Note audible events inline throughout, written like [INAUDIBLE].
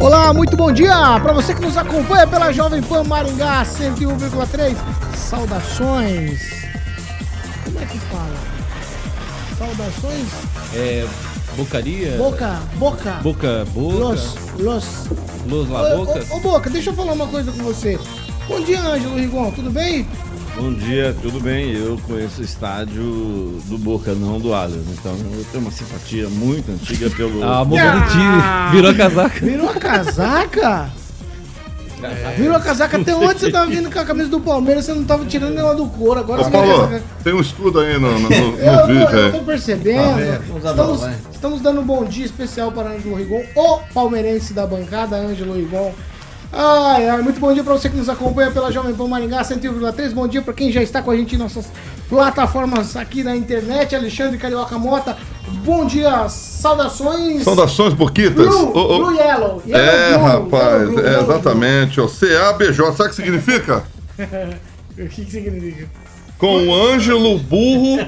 Olá, muito bom dia para você que nos acompanha pela Jovem Pan Maringá 101,3. Saudações. Como é que fala? Saudações? É. Bocaria? Boca, boca. Boca, boca. Los, los. Los Ô, la boca. ô, ô, Boca, deixa eu falar uma coisa com você. Bom dia, Ângelo Rigon, tudo bem? Bom dia, tudo bem? Eu conheço o estádio do Boca, não do Allianz. Então eu tenho uma simpatia muito antiga pelo. Ah, morreu do time. Virou a casaca. Virou a casaca? Virou a casaca até onde você tava vindo com a camisa do Palmeiras, você não tava tirando ela do couro. Agora Ô, você Paulo, quer- tem um escudo aí no, no, no- [LAUGHS] Eu, vídeo tô, eu tô aí. percebendo. Bola, Estamos, estamos dando um bom dia especial para Ângelo Rigon, o palmeirense da bancada, Ângelo Rigon. Ai, ai, muito bom dia para você que nos acompanha pela Jovem Pan Maringá 101,3. Bom dia para quem já está com a gente em nossas plataformas aqui na internet. Alexandre Carioca Mota. Bom dia, saudações. Saudações, Boquitas. Blue, Ô, ô, Blue Yellow. Yellow É, Blue, rapaz, Blue, é, exatamente. ó, CABJ, sabe o que significa? [LAUGHS] O que, que significa? Com o Ângelo Burro,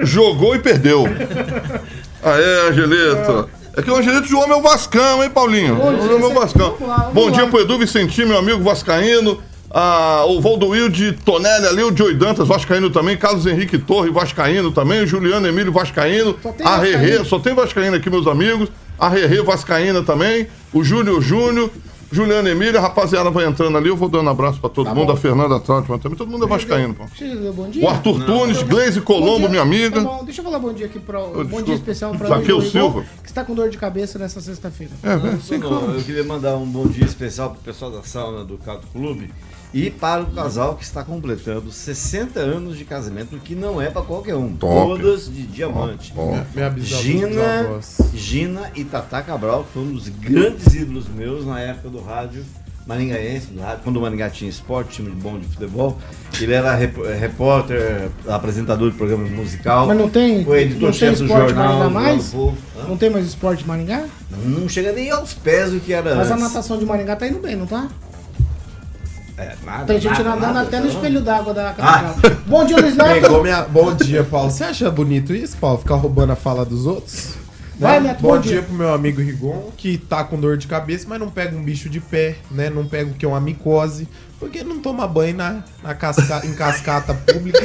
jogou e perdeu. [LAUGHS] Aê, Angelito. É que o Angelito jogou meu Vascão, hein, Paulinho? Bom dia, meu cê- Vascão. vamos lá, Bom lá. dia pro Edu Vicentinho, meu amigo vascaíno. Ah, o Valdoil de Tonelli ali, o Joey Dantas, Vascaíno também, Carlos Henrique Torre, Vascaíno também, o Juliano Emílio Vascaíno, a Rerê, só tem Vascaíno aqui, meus amigos, a Rerê Vascaína também, o Júnior Júnior, Juliano Emílio, a rapaziada vai entrando ali, eu vou dando abraço pra todo Tá mundo, bom. a Fernanda Trautmann também, todo mundo é Vascaíno, pô. Bom dia? O Arthur Tunes, Gleise Bom Colombo, minha amiga. Tá bom, deixa eu falar bom dia aqui para bom desculpa. dia especial para Zaqueu Silva. que está com dor de cabeça nessa sexta-feira. É, velho, Não, não, eu queria mandar um bom dia especial pro pessoal da sauna do Cato Clube e para o casal que está completando 60 anos de casamento, que não é para qualquer um. Top. Todas de diamante. Ó, Minha bisavó, Gina. Gina e Tata Cabral, que foi um dos grandes ídolos meus na época do rádio maringaense, do rádio, quando o Maringá tinha esporte, time de bom de futebol. Ele era rep- repórter, apresentador de programa musical. Mas não tem, Foi não tem editor-chefe do esporte jornal. Maringá mais? Não tem mais esporte de Maringá? Não chega nem aos pés do que era Mas a antes. natação de Maringá tá indo bem, não tá? É, nada, Tem gente nada, nadando nada, até no espelho d'água da Ah. catedral. Bom dia, Luiz Pegou Neto. minha... Bom dia, Paulo. Você acha bonito isso, Paulo? Ficar roubando a fala dos outros? Vai, Né? Neto, bom bom dia. dia. pro meu amigo Rigon, que tá com dor de cabeça, mas não pega um bicho de pé, né? Não pega o que é uma micose, porque não toma banho na, na casca... em cascata pública,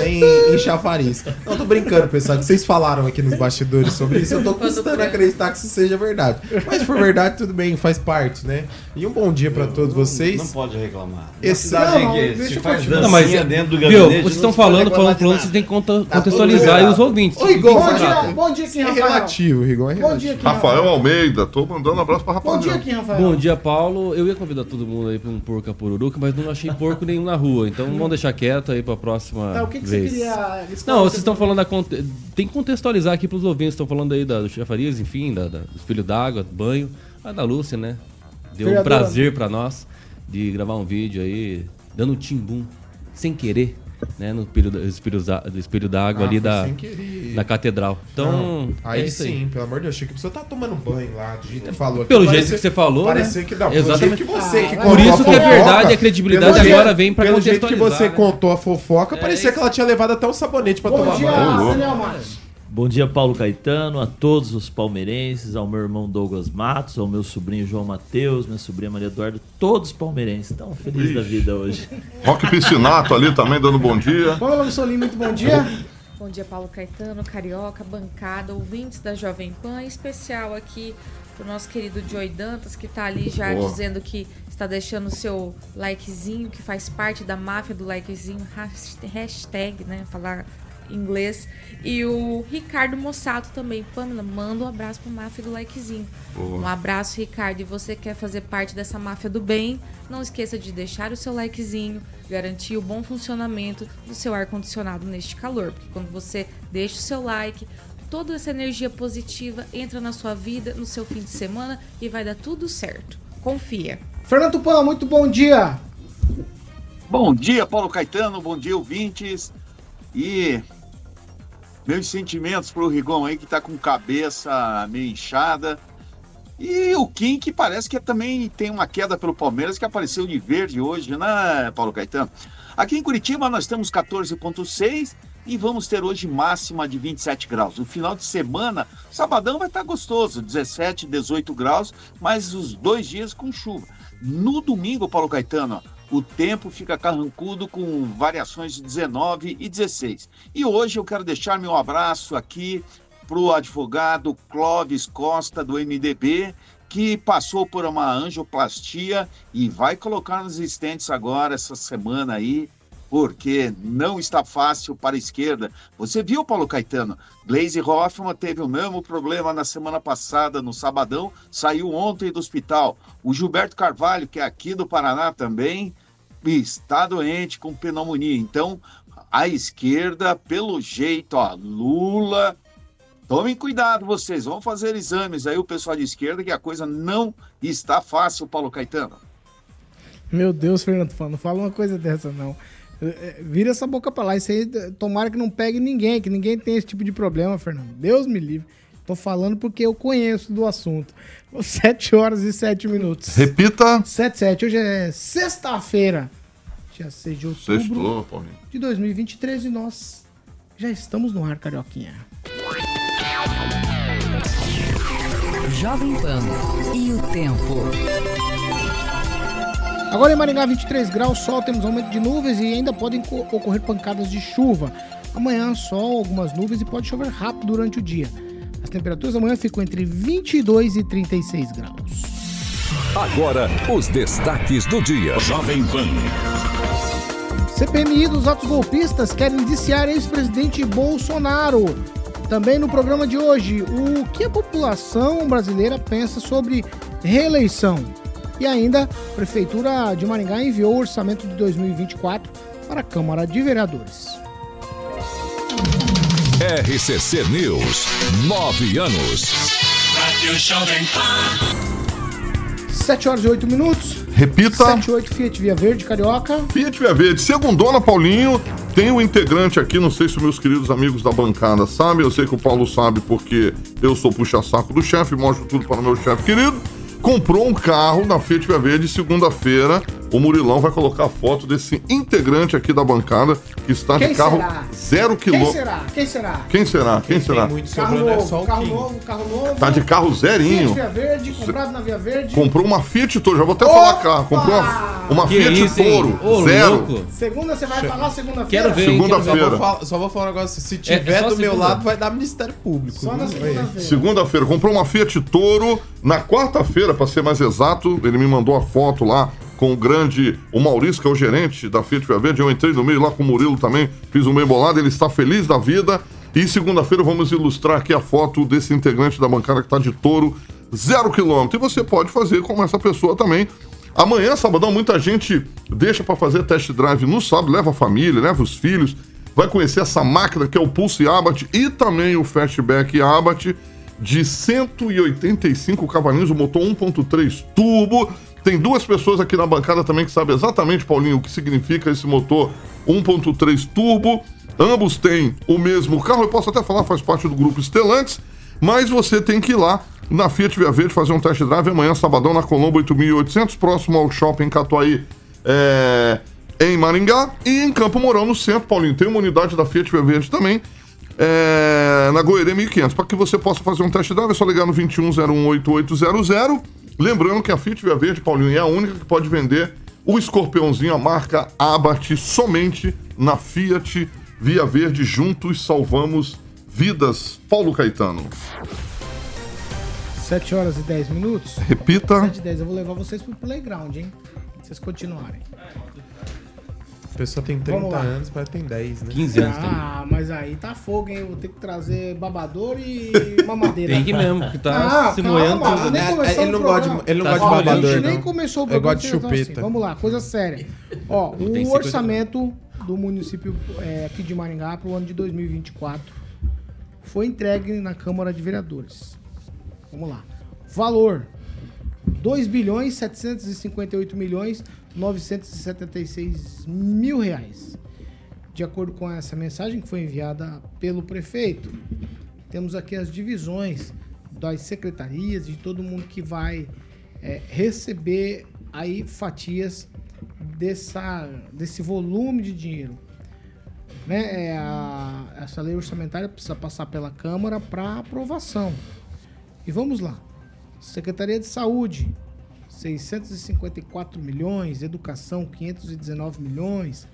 nem em chafariz. Não, tô brincando, pessoal, que vocês falaram aqui nos bastidores sobre isso, eu tô custando acreditar que isso seja verdade. Mas se for verdade, tudo bem, faz parte, né? E um bom dia pra todos vocês. Não pode reclamar. Esse- cidade Não, que deixa se faz. Não, mas, dentro do viu, gabinete. vocês não estão falando, falando, falando, vocês têm que Tá contextualizar aí os ouvintes. Oi, Igor, Bom dia, bom dia aqui, É Rafael. relativo, Rigon, é Bom relativo. dia aqui, Rafael Almeida, tô mandando um abraço pra Bom dia aqui, Rafael. Bom dia, Paulo. Eu ia convidar todo mundo aí pra um porco a mas não achei porco nenhum na rua. Então vamos deixar quieto aí pra próxima Tá, o que, que você vez. queria... Não, vocês estão falando da. Tem que contextualizar aqui pros ouvintes. Estão falando aí da, do chafariz, enfim, da, da, do espelho d'água, do banho. A da Lúcia, né? Deu um Vereadora. prazer pra nós de gravar um vídeo aí, dando um timbum, sem querer, né? No espelho, da- espelho da- do espelho d'água Ah, ali da, querer. da catedral. Então, Não, aí é isso sim, aí. pelo amor de Deus, achei que você tá tomando banho lá, jeito que falou. aqui. Pelo jeito que você falou, Parecia né? que pelo Exatamente. jeito que você que Ah, contou Por isso a que é fofoca, verdade, a credibilidade pelo jeito- agora vem pra Pelo jeito que contextualizar, você né? contou a fofoca, É parecia isso. que ela tinha levado até um sabonete pra Bom tomar dia, banho. Matos. Bom dia, Paulo Caetano, a todos os palmeirenses, ao meu irmão Douglas Matos, ao meu sobrinho João Mateus, minha sobrinha Maria Eduardo, todos palmeirenses. Estão felizes da vida hoje. Rock Piscinato ali também dando bom dia. Pamela Solim, muito bom dia. Bom dia, Paulo Caetano, Carioca, bancada, ouvintes da Jovem Pan, em especial aqui pro nosso querido Joey Dantas, que tá ali já Boa. dizendo que está deixando o seu likezinho, que faz parte da máfia do likezinho, hasht- hashtag, né, falar inglês. E o Ricardo Mossato também. Pamela, manda um abraço pro máfia do likezinho. Um abraço, Ricardo. E você quer fazer parte dessa máfia do bem, não esqueça de deixar o seu likezinho, garantir o bom funcionamento do seu ar-condicionado neste calor. Porque quando você deixa o seu like, toda essa energia positiva entra na sua vida, no seu fim de semana e vai dar tudo certo. Confia. Fernando Tupan, muito bom dia. Bom dia, Paulo Caetano, bom dia, ouvintes. E meus sentimentos pro Rigon aí, que tá com cabeça meio inchada. E o Kim, que parece que também tem uma queda pelo Palmeiras, que apareceu de verde hoje, né, Paulo Caetano? Aqui em Curitiba nós temos 14,6 e vamos ter hoje máxima de 27 graus. No final de semana, sabadão vai estar gostoso, 17, 18 graus, mas os dois dias com chuva. No domingo, Paulo Caetano, ó, o tempo fica carrancudo com variações de 19 e 16. E hoje eu quero deixar meu abraço aqui para o advogado Clóvis Costa, do MDB, que passou por uma angioplastia e vai colocar nos estentes agora, essa semana aí, porque não está fácil para a esquerda. Você viu, Paulo Caetano? Glaze Hoffman teve o mesmo problema na semana passada, no sabadão, saiu ontem do hospital. O Gilberto Carvalho, que é aqui do Paraná também, está doente com pneumonia. Então, a esquerda, pelo jeito, ó, Lula. Tomem cuidado, vocês vão fazer exames aí, o pessoal de esquerda, que a coisa não está fácil, Paulo Caetano. Meu Deus, Fernando não fala uma coisa dessa, não. É, é, Vira essa boca pra lá. Isso aí, tomara que não pegue ninguém, que ninguém tenha esse tipo de problema, Fernando. Deus me livre. Tô falando porque eu conheço do assunto. [LAUGHS] 7 horas e 7 minutos. Repita. 7, 7. Hoje é sexta-feira, dia 6 de outubro Sextou, Paulinho. de 2023 e nós já estamos no ar, Carioquinha. Jovem Pan e o tempo. Agora em Maringá, 23 graus, sol, temos aumento de nuvens e ainda podem co- ocorrer pancadas de chuva. Amanhã, sol, algumas nuvens e pode chover rápido durante o dia. As temperaturas amanhã ficam entre 22 e 36 graus. Agora, os destaques do dia. Jovem Pan. CPMI dos atos golpistas quer indiciar ex-presidente Bolsonaro. Também no programa de hoje, o que a população brasileira pensa sobre reeleição. E ainda, a Prefeitura de Maringá enviou o orçamento de 2024 para a Câmara de Vereadores. RCC News. Nove anos. Rádio Jovem Pan. 7 horas e 8 minutos. Repita. 7 e 8 Fiat Via Verde, Carioca. Fiat Via Verde. Segundona, Paulinho, tem um integrante aqui, não sei se meus queridos amigos da bancada sabem, eu sei que o Paulo sabe porque eu sou puxa-saco do chefe, mostro tudo para o meu chefe querido. Comprou um carro na Fiat Via Verde segunda-feira. O Murilão vai colocar a foto desse integrante aqui da bancada que está Quem de carro será? zero Quem quilômetro. será? Quem será? Quem será? Quem será? Carro novo, carro novo, carro novo. Tá de carro Fiat zerinho. Via Verde, comprado na Via Verde. Comprou uma Fiat Toro, já vou até falar carro. Comprou uma, uma Que Fiat isso? Toro, Ô, zero. louco. Segunda você vai falar segunda-feira? Quero ver? Segunda-feira. Só vou, falar, só vou falar um negócio. Se É, tiver é do meu lado, vai dar Ministério Público. Só na segunda-feira. Segunda-feira, comprou uma Fiat Toro. Na quarta-feira, para ser mais exato, ele me mandou a foto lá com o grande, o Maurício, que é o gerente da Fiat Via Verde. Eu entrei no meio lá com o Murilo também, fiz um bem bolado. Ele está feliz da vida. E segunda-feira vamos ilustrar aqui a foto desse integrante da bancada que está de Toro, zero quilômetro. E você pode fazer como essa pessoa também. Amanhã, sabadão, muita gente deixa para fazer test drive no sábado, leva a família, leva os filhos, vai conhecer essa máquina que é o Pulse Abarth e também o Fastback Abarth de 185 cavalinhos, o motor 1.3 turbo. Tem duas pessoas aqui na bancada também que sabem exatamente, Paulinho, o que significa esse motor 1.3 turbo. Ambos têm o mesmo carro, eu posso até falar, faz parte do grupo Stellantis, mas você tem que ir lá na Fiat Via Verde fazer um test drive amanhã, sabadão, na Colombo 8800, próximo ao Shopping Catuaí, é, em Maringá. E em Campo Mourão, no centro, Paulinho, tem uma unidade da Fiat Via Verde também, é, na Goerê 1500. Para que você possa fazer um test drive, é só ligar no 21018800. Lembrando que a Fiat Via Verde, Paulinho, é a única que pode vender o escorpiãozinho, a marca Abarth, somente na Fiat Via Verde. Juntos salvamos vidas. Paulo Caetano. 7 horas e 10 minutos. Repita. 7 e 10. Eu vou levar vocês pro playground, hein? Se vocês continuarem. A pessoa tem Vamos 30 lá. anos, parece que tem 10, né? 15 anos tem. Ah, mas aí tá fogo, hein? Vou ter que trazer babador e mamadeira. Tem que mesmo, que tá se moendo calma, tudo, né? começou Ele não gosta de- programa. ele não Tá gosta de molhando. babador, A gente nem começou o programa. gosta de vocês estão chupeta. Vamos lá, coisa séria. Ó, Tem o 50 orçamento do município é, aqui de Maringá para o ano de 2024 foi entregue na Câmara de Vereadores. Vamos lá. Valor: 2 bilhões 758 milhões 976 mil reais. De acordo com essa mensagem que foi enviada pelo prefeito, temos aqui as divisões das secretarias, de todo mundo que vai é, receber aí fatias dessa, desse volume de dinheiro. Né? É, a- essa lei orçamentária precisa passar pela Câmara para aprovação. E vamos lá. Secretaria de Saúde, 654 milhões, Educação, 519 milhões,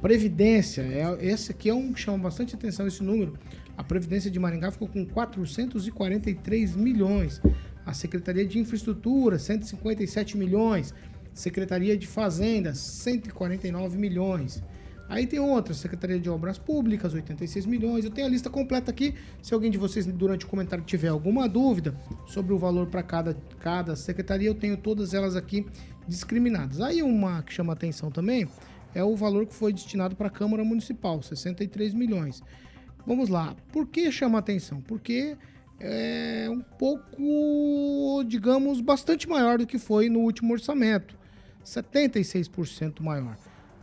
Previdência, é, esse aqui é um que chama bastante atenção esse número. A Previdência de Maringá ficou com 443 milhões. A Secretaria de Infraestrutura, 157 milhões. Secretaria de Fazenda, 149 milhões. Aí tem outras, Secretaria de Obras Públicas, 86 milhões. Eu tenho a lista completa aqui. Se alguém de vocês durante o comentário tiver alguma dúvida sobre o valor para cada, cada secretaria, eu tenho todas elas aqui discriminadas. Aí uma que chama atenção também é o valor que foi destinado para a Câmara Municipal, 63 milhões. Vamos lá, por que chama atenção? Porque é um pouco, digamos, bastante maior do que foi no último orçamento, 76% maior.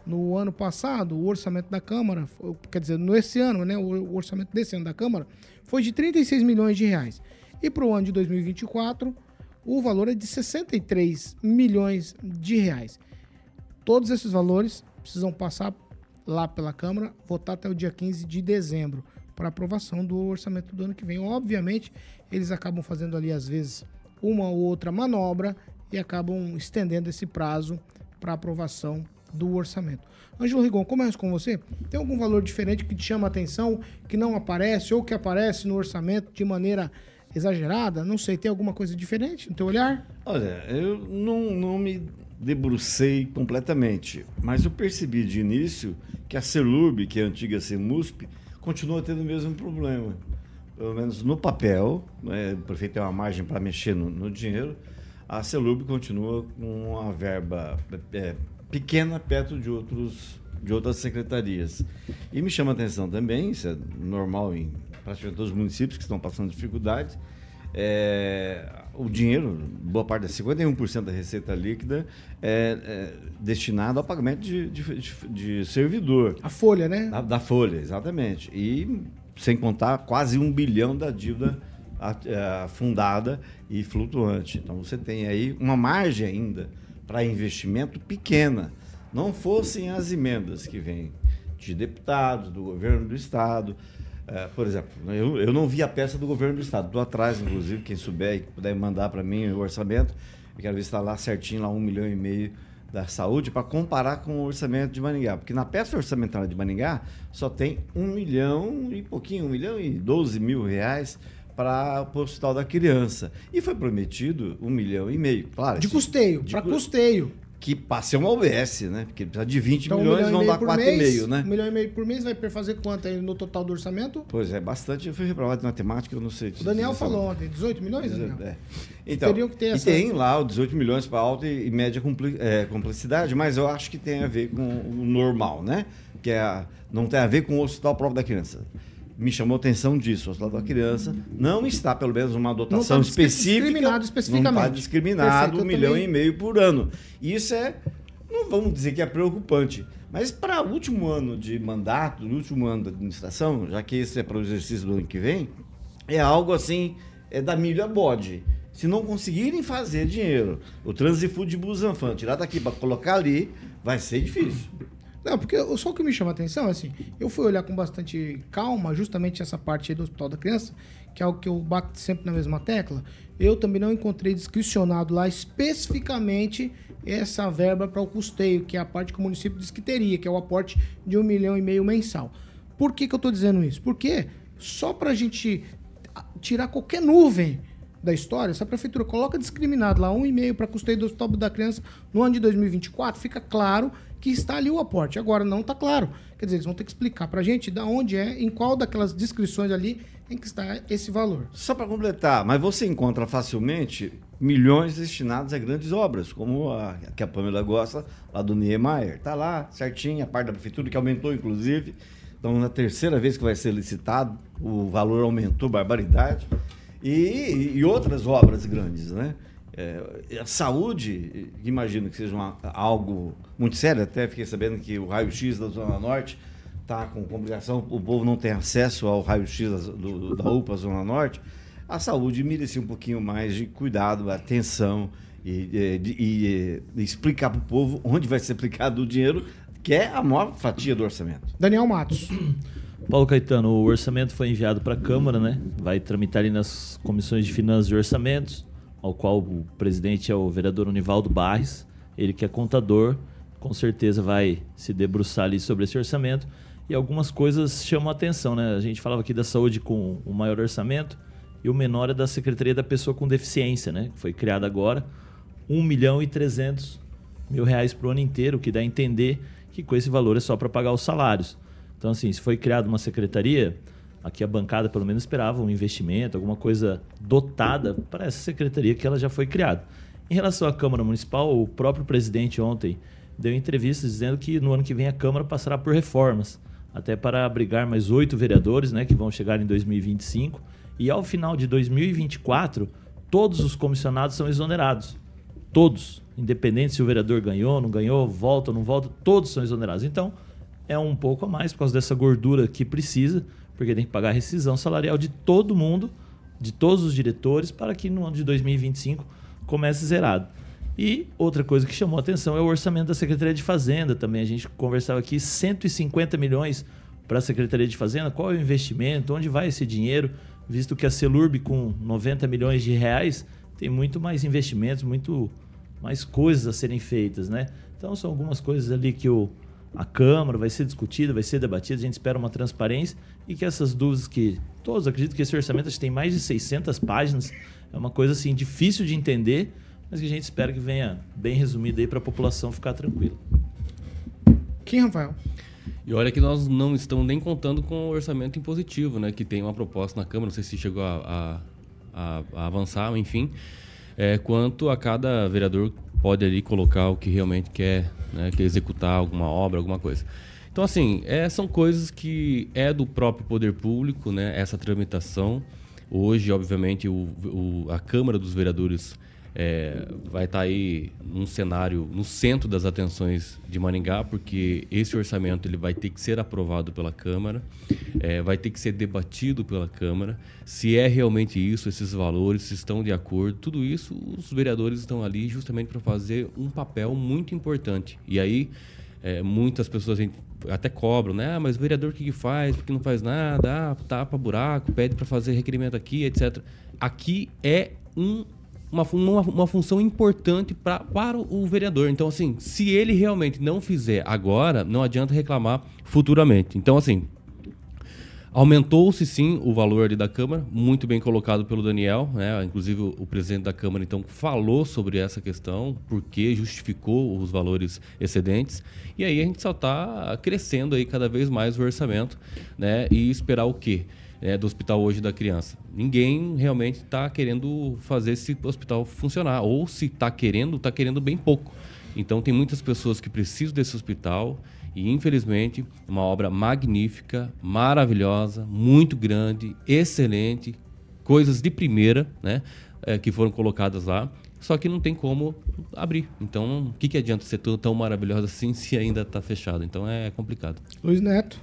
No ano passado, o orçamento da Câmara, quer dizer, nesse ano, né, o orçamento desse ano da Câmara foi de 36 milhões de reais. E para o ano de 2024, o valor é de 63 milhões de reais. Todos esses valores precisam passar lá pela Câmara, votar até o dia 15 de dezembro para aprovação do orçamento do ano que vem. Obviamente, eles acabam fazendo ali, às vezes, uma ou outra manobra e acabam estendendo esse prazo para aprovação do orçamento. Ângelo Rigon, começo com você. Tem algum valor diferente que te chama a atenção, que não aparece ou que aparece no orçamento de maneira exagerada? Não sei, tem alguma coisa diferente no teu olhar? Olha, eu não, não me debrucei completamente, mas eu percebi de início que a Celurb, que é a antiga Cemusp, continua tendo o mesmo problema. Pelo menos no papel, né, o prefeito tem uma margem para mexer no, no dinheiro, a Celurb continua com uma verba é, pequena perto de, outros, de outras secretarias. E me chama a atenção também, isso é normal em praticamente todos os municípios que estão passando dificuldades, é, o dinheiro, boa parte, 51% da receita líquida é, é destinado ao pagamento de, de, de- servidor. A folha, né? Da, da folha, exatamente. E sem contar quase um bilhão da dívida a- é, fundada e flutuante. Então você tem aí uma margem ainda para investimento pequena. Não fossem as emendas que vêm de deputados, do governo do estado. É, por exemplo, eu, eu não vi a peça do governo do estado. Estou atrás, inclusive, quem souber e puder mandar para mim o orçamento. Eu quero ver se está lá certinho, lá um milhão e meio da saúde, para comparar com o orçamento de Maringá. Porque na peça orçamentária de Maringá só tem um milhão e pouquinho, um milhão e doze mil reais para o Hospital da Criança. E foi prometido um milhão e meio. Claro, De esse- custeio, para cu- custeio. Que passe uma OBS, né? Porque precisa de 20 Então, um milhões, milhão e vão meio dar por 4,5, mês, né? Um milhão e meio por mês vai fazer quanto aí no total do orçamento? Pois é, bastante. Eu fui reprovado de matemática, eu não sei. O Daniel falou ontem, 18 milhões, Daniel? É. Então, Teriam que ter e essa- tem lá o 18 milhões para alta e, e média compli- é, complexidade, mas eu acho que tem a ver com o normal, né? Que é a- não tem a ver com o hospital próprio da criança. Me chamou a atenção disso. O hospital da criança não está, pelo menos, uma dotação Não discri- específica. discriminado especificamente. Não está discriminado Perfeito, um milhão também- e meio por ano. Isso é, não vamos dizer que é preocupante, mas para o último ano de mandato, no último ano da administração, já que esse é para o exercício do ano que vem, é algo assim, é da milho a bode. Se não conseguirem fazer dinheiro, o Transifood de Busanfan, tirar daqui para colocar ali, vai ser difícil. Não, porque só o que me chama a atenção, assim, eu fui olhar com bastante calma justamente essa parte do Hospital da Criança, que é algo que eu bato sempre na mesma tecla. Eu também não encontrei descricionado lá especificamente essa verba para o custeio, que é a parte que o município diz que teria, que é o aporte de um milhão e meio mensal. Por que, que eu estou dizendo isso? Porque só para a gente tirar qualquer nuvem da história, se a prefeitura coloca discriminado lá um e meio para custeio do Hospital da Criança no ano de 2024, fica claro que está ali o aporte. Agora não está claro. Quer dizer, eles vão ter que explicar para a gente da onde é, em qual daquelas descrições ali em que está esse valor. Só para completar, mas você encontra facilmente milhões destinados a grandes obras, como a que a Pamela gosta, lá do Niemeyer. Tá lá, certinho, a parte da prefeitura, que aumentou, inclusive. Então, na terceira vez que vai ser licitado, o valor aumentou barbaridade. E, e outras obras grandes, né? É, a saúde, imagino que seja uma- algo muito sério. Até fiquei sabendo que o raio-x da Zona Norte está com complicação, o povo não tem acesso ao raio-x da, da UPA Zona Norte. A saúde merecia um pouquinho mais de cuidado, atenção e, e- e, eh, explicar para o povo onde vai ser aplicado o dinheiro, que é a maior fatia do orçamento. Daniel Matos. [CLEARS THROAT] Paulo Caetano, o orçamento foi enviado para a Câmara, né? Vai tramitar ali nas comissões de finanças e orçamentos, ao qual o presidente é o vereador Univaldo Barres, ele que é contador, com certeza vai se debruçar ali sobre esse orçamento. E algumas coisas chamam a atenção, né? A gente falava aqui da saúde com o maior orçamento e o menor é da Secretaria da Pessoa com Deficiência, né? Que foi criada agora, 1 milhão e 300 mil reais para o ano inteiro, que dá a entender que com esse valor é só para pagar os salários. Então, assim, se foi criada uma secretaria, aqui a bancada pelo menos esperava um investimento, alguma coisa dotada para essa secretaria que ela já foi criada. Em relação à Câmara Municipal, o próprio presidente ontem deu entrevistas dizendo que no ano que vem a Câmara passará por reformas, até para abrigar mais oito vereadores, né, que vão chegar em 2025. E ao final de 2024, todos os comissionados são exonerados. Todos, independente se o vereador ganhou, não ganhou, volta ou não volta, todos são exonerados. Então, é um pouco a mais por causa dessa gordura que precisa, porque tem que pagar a rescisão salarial de todo mundo, de todos os diretores, para que no ano de 2025 comece zerado. E outra coisa que chamou a atenção é o orçamento da Secretaria de Fazenda também. A gente conversava aqui 150 milhões para a Secretaria de Fazenda. Qual é o investimento? Onde vai esse dinheiro? Visto que a Celurb com 90 milhões de reais tem muito mais investimentos, muito mais coisas a serem feitas, né? Então são algumas coisas ali que o, a Câmara vai ser discutida, vai ser debatida, a gente espera uma transparência e que essas dúvidas que todos acreditam que esse orçamento tem mais de 600 páginas, é uma coisa assim difícil de entender, mas que a gente espera que venha bem resumido aí para a população ficar tranquila. Quem, Rafael? E olha que nós não estamos nem contando com o orçamento impositivo, né? Que tem uma proposta na Câmara, não sei se chegou a, a- a- a avançar, enfim. É, quanto a cada vereador pode ali colocar o que realmente quer, né? Quer executar alguma obra, alguma coisa. Então, assim, é, são coisas que é do próprio poder público, né? Essa tramitação. Hoje, obviamente, o, o- a Câmara dos Vereadores é, vai estar aí num cenário no centro das atenções de Maringá, porque esse orçamento ele vai ter que ser aprovado pela Câmara, é, vai ter que ser debatido pela Câmara. Se é realmente isso, esses valores, se estão de acordo, tudo isso, os vereadores estão ali justamente para fazer um papel muito importante. E aí, é, muitas pessoas até cobram, né? Ah, mas o vereador o que, que faz? Porque não faz nada, ah, tapa buraco, pede para fazer requerimento aqui, etc. Aqui é um, uma, uma, uma função importante pra, para o vereador. Então, assim, se ele realmente não fizer agora, não adianta reclamar futuramente. Então, assim, Aumentou-se sim o valor ali da Câmara, muito bem colocado pelo Daniel, né? Inclusive o, o presidente da Câmara então falou sobre essa questão, porque justificou os valores excedentes. E aí a gente só está crescendo aí cada vez mais o orçamento, né? E esperar o quê? Né, do hospital hoje da criança. Ninguém realmente está querendo fazer esse hospital funcionar. Ou se está querendo, está querendo bem pouco. Então tem muitas pessoas que precisam desse hospital e infelizmente uma obra magnífica, maravilhosa, muito grande, excelente, coisas de primeira, né, eh, que foram colocadas lá. Só que não tem como abrir. Então, o que, que adianta ser tão, tão maravilhosa assim se ainda está fechado? Então é complicado. Luiz Neto.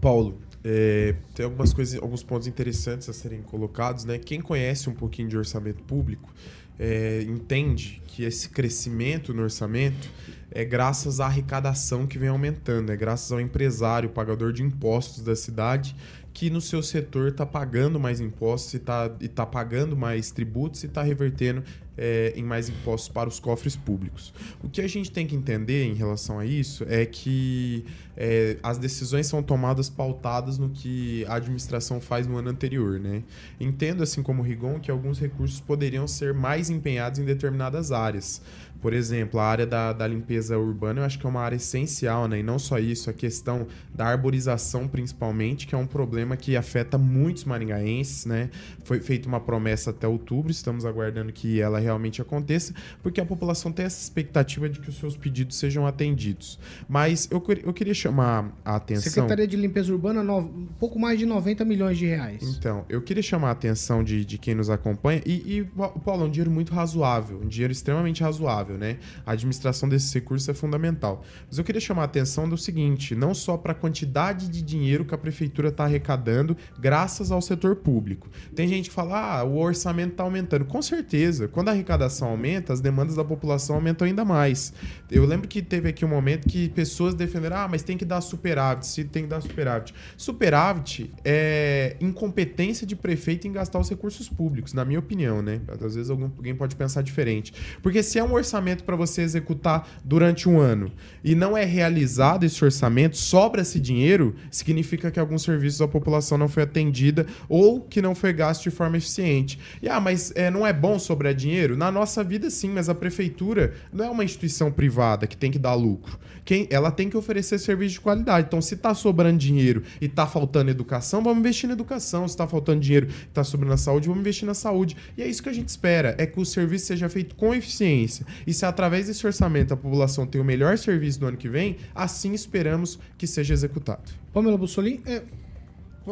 Paulo, é, tem algumas coisas, alguns pontos interessantes a serem colocados, né? Quem conhece um pouquinho de orçamento público é, entende que esse crescimento no orçamento é graças à arrecadação que vem aumentando, é graças ao empresário, pagador de impostos da cidade, que no seu setor está pagando mais impostos e está tá pagando mais tributos e está revertendo é, em mais impostos para os cofres públicos. O que a gente tem que entender em relação a isso é que é, as decisões são tomadas pautadas no que a administração faz no ano anterior, né? Entendo, assim como o Rigon, que alguns recursos poderiam ser mais empenhados em determinadas áreas. Por exemplo, a área da, da limpeza urbana eu acho que é uma área essencial, né? E não só isso, a questão da arborização, principalmente, que é um problema que afeta muitos maringaenses, né? Foi feita uma promessa até outubro, estamos aguardando que ela realmente aconteça, porque a população tem essa expectativa de que os seus pedidos sejam atendidos. Mas eu, eu queria chamar a atenção. Secretaria de Limpeza Urbana, no- um pouco mais de 90 milhões de reais. Então, eu queria chamar a atenção de, de quem nos acompanha. E, e, Pa- Paulo, é um dinheiro muito razoável, um dinheiro extremamente razoável, né? A administração desses recursos é fundamental. Mas eu queria chamar a atenção do seguinte: não só para a quantidade de dinheiro que a prefeitura está arrecadando graças ao setor público. Tem gente que fala, ah, o orçamento está aumentando. Com certeza, quando a arrecadação aumenta, as demandas da população aumentam ainda mais. Eu lembro que teve aqui um momento que pessoas defenderam, ah, mas tem que dar superávit, se tem que dar superávit. Superávit é incompetência de prefeito em gastar os recursos públicos, na minha opinião, né? Às vezes alguém pode pensar diferente. Porque se é um orçamento para você executar durante um ano e não é realizado esse orçamento, sobra esse dinheiro, significa que alguns serviços da população não foi atendida ou que não foi gasto de forma eficiente. E ah, mas é, não é bom sobrar dinheiro? Na nossa vida, sim, mas a prefeitura não é uma instituição privada que tem que dar lucro. Quem, ela tem que oferecer serviço de qualidade. Então, se tá sobrando dinheiro e tá faltando educação, vamos investir na educação. Se tá faltando dinheiro e tá sobrando na saúde, vamos investir na saúde. E é isso que a gente espera, é que o serviço seja feito com eficiência. E se através desse orçamento a população tem o melhor serviço no ano que vem, assim esperamos que seja executado. Pamela Bussolini, é,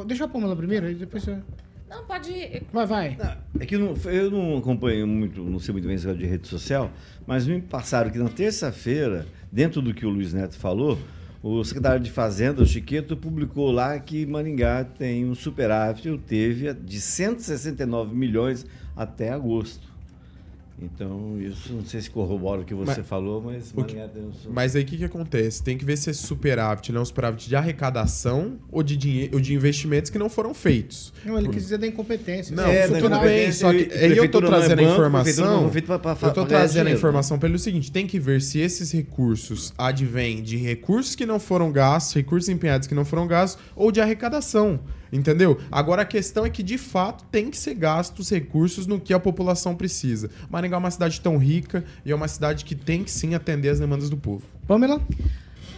deixa a Pamela primeiro, aí depois você... Não, pode. Vai, vai. É que eu não, eu não acompanho muito, não sei muito bem esse negócio de rede social, mas me passaram que na terça-feira, dentro do que o Luiz Neto falou, o secretário de Fazenda, o Chiqueto, publicou lá que Maringá tem um superávit, teve, de 169 milhões até agosto. Então, isso não sei se corrobora o que você Mas- falou, mas o que- tem um Mas aí o que, que acontece? Tem que ver se esse superávit não é um superávit de arrecadação ou de, dinheiro, ou de investimentos que não foram feitos. Não, ele quis dizer da incompetência. Não, É, tudo da bem, só que aí eu não é trazendo a banco, prefeitura informação. não é feito pra- pra- eu tô pra ganhar trazendo a dinheiro, informação pelo seguinte: tem que ver se esses recursos advêm de recursos que não foram gastos, recursos empenhados que não foram gastos, ou de arrecadação. Entendeu? Agora a questão é que, de fato, tem que ser gastos recursos no que a população precisa. Maringá é uma cidade tão rica e é uma cidade que tem que sim atender as demandas do povo. Pamela?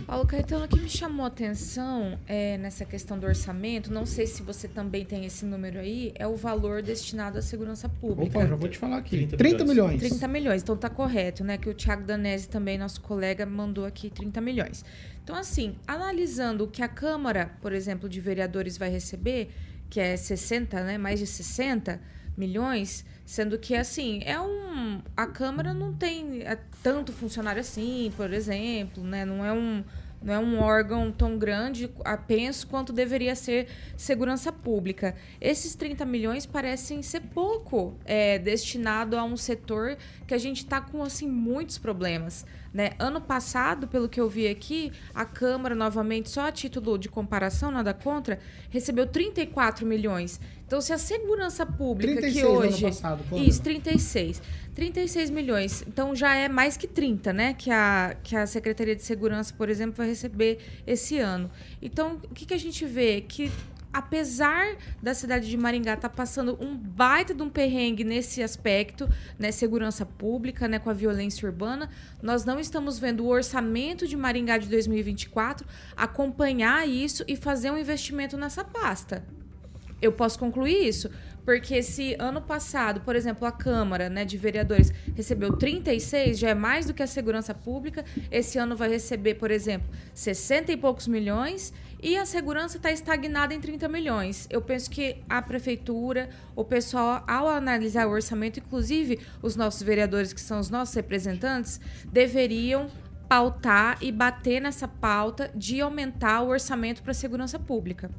Paulo Caetano, o que me chamou a atenção é, nessa questão do orçamento, não sei se você também tem esse número aí, é o valor destinado à segurança pública. Opa, já vou te falar aqui. 30, 30 milhões. 30 milhões, então tá correto, né? Que o Thiago Danese também, nosso colega, mandou aqui 30 milhões. Então, assim, analisando o que a Câmara, por exemplo, de Vereadores vai receber, que é 60, né? Mais de 60 milhões, sendo que, assim, é um... A Câmara não tem é, tanto funcionário assim, por exemplo, né? Não é um... Não é um órgão tão grande, penso, quanto deveria ser segurança pública. Esses 30 milhões parecem ser pouco é, destinado a um setor que a gente está com assim muitos problemas. Né? Ano passado, pelo que eu vi aqui, a Câmara, novamente, só a título de comparação, nada contra, recebeu 34 milhões. Então, se a segurança pública 36 que no ano hoje. passado. Isso, 36. 36 milhões. Então já é mais que 30, né? Que a, que a Secretaria de Segurança, por exemplo, vai receber esse ano. Então, o que, que a gente vê? Que apesar da cidade de Maringá estar passando um baita de um perrengue nesse aspecto, né, segurança pública, né, com a violência urbana, nós não estamos vendo o orçamento de Maringá de 2024 acompanhar isso e fazer um investimento nessa pasta. Eu posso concluir isso, porque se ano passado, por exemplo, a Câmara né, de Vereadores recebeu 36, já é mais do que a segurança pública. Esse ano vai receber, por exemplo, 60 e poucos milhões e a segurança está estagnada em 30 milhões. Eu penso que a prefeitura, o pessoal, ao analisar o orçamento, inclusive os nossos vereadores, que são os nossos representantes, deveriam pautar e bater nessa pauta de aumentar o orçamento para a segurança pública.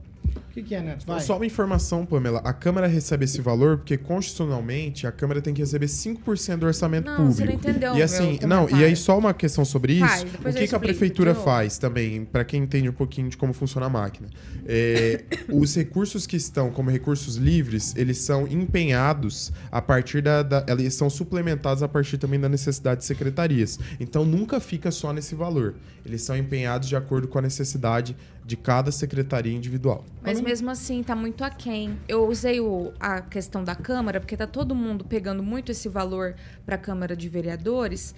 O que, que é, Neto? Vai. Só uma informação, Pamela. A Câmara recebe esse valor porque, constitucionalmente, a Câmara tem que receber 5% do orçamento Não, público. você não entendeu E meu assim, não, e aí só uma questão sobre isso. Faz, o que, que a prefeitura faz também, para quem entende um pouquinho de como funciona a máquina? É, [COUGHS] os recursos que estão como recursos livres, eles são empenhados a partir da, da- Eles são suplementados a partir também da necessidade de secretarias. Então nunca fica só nesse valor. Eles são empenhados de acordo com a necessidade de cada secretaria individual. Mas mesmo assim, tá muito aquém. Eu usei o- a questão da Câmara, porque tá todo mundo pegando muito esse valor para a Câmara de Vereadores,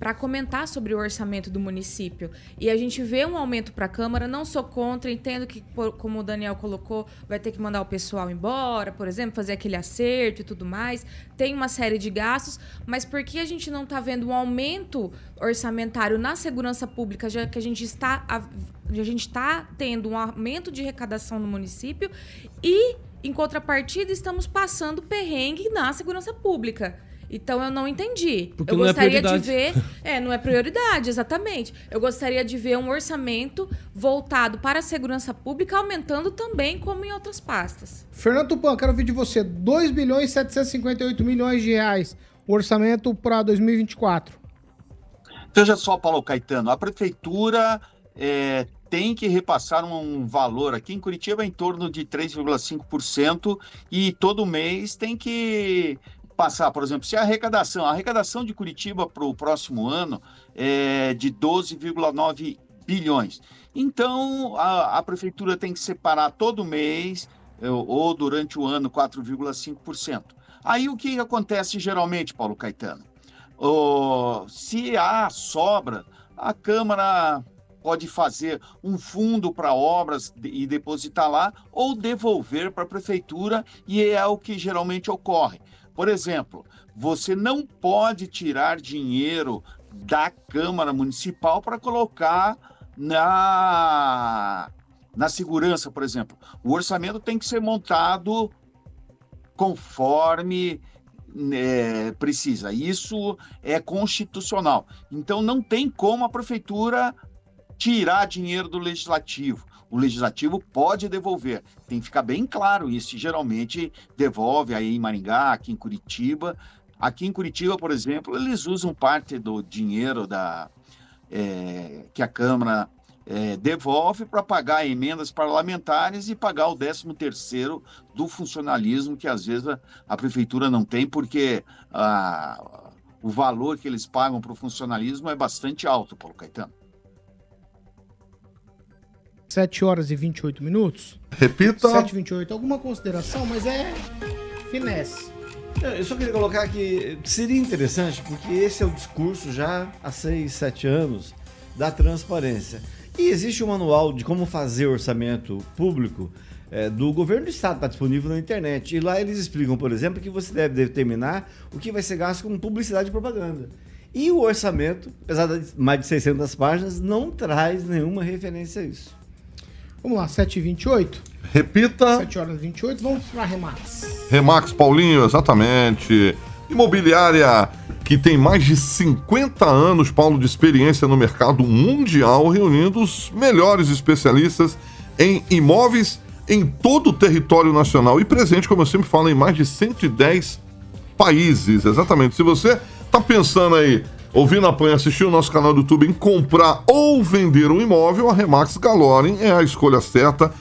para comentar sobre o orçamento do município. E a gente vê um aumento para a Câmara, não sou contra, entendo que, como o Daniel colocou, vai ter que mandar o pessoal embora, por exemplo, fazer aquele acerto e tudo mais. Tem uma série de gastos, mas por que a gente não está vendo um aumento orçamentário na segurança pública, já que a gente está, a, a gente está tendo um aumento de arrecadação no município e, em contrapartida, estamos passando perrengue na segurança pública. Então eu não entendi. Porque eu não é gostaria de prioridade. ver. [LAUGHS] É, não é prioridade, exatamente. Eu gostaria de ver um orçamento voltado para a segurança pública, aumentando também, como em outras pastas. Fernando Tupan, quero ouvir de você. 2 bilhões e 758 milhões de reais. O orçamento para 2024. Veja só, Paulo Caetano, a prefeitura é, tem que repassar um valor aqui em Curitiba em torno de 3,5% e todo mês tem que passar, por exemplo, se a arrecadação, a arrecadação de Curitiba para o próximo ano é de 12,9 bilhões. Então, a, a prefeitura tem que separar todo mês eh, ou durante o ano 4,5%. Aí o que acontece geralmente, Paulo Caetano? Se há sobra, a Câmara pode fazer um fundo para obras e depositar lá ou devolver para a prefeitura e é o que geralmente ocorre. Por exemplo, você não pode tirar dinheiro da Câmara Municipal para colocar na, na segurança, por exemplo. O orçamento tem que ser montado conforme né, precisa. Isso é constitucional. Então não tem como a prefeitura tirar dinheiro do legislativo. O legislativo pode devolver. Tem que ficar bem claro isso. Geralmente devolve aí em Maringá, aqui em Curitiba. Aqui em Curitiba, por exemplo, eles usam parte do dinheiro da, é, que a Câmara é, devolve para pagar emendas parlamentares e pagar o 13 terceiro do funcionalismo que às vezes a, a prefeitura não tem, porque ah, o valor que eles pagam para o funcionalismo é bastante alto, Paulo Caetano. 7 horas e 28 minutos. Repita. 7 e 28. Alguma consideração, mas é finesse. Eu só queria colocar que seria interessante, porque esse é o discurso já há 6, 7 anos da transparência. E existe um manual de como fazer orçamento público eh, do governo do estado, está disponível na internet. E lá eles explicam, por exemplo, que você deve determinar o que vai ser gasto com publicidade e propaganda. E o orçamento, apesar de mais de 600 páginas, não traz nenhuma referência a isso. Vamos lá, 7 e 28. Repita. 7 horas e 28. Vamos para Remax. Remax Paulinho, exatamente. Imobiliária que tem mais de 50 anos, Paulo, de experiência no mercado mundial, reunindo os melhores especialistas em imóveis em todo o território nacional e presente, como eu sempre falo, em mais de 110 países. Exatamente. Se você tá pensando aí, ouvindo Pan, assistir o nosso canal do YouTube em comprar ou vender um imóvel, a Remax Galoren é a escolha certa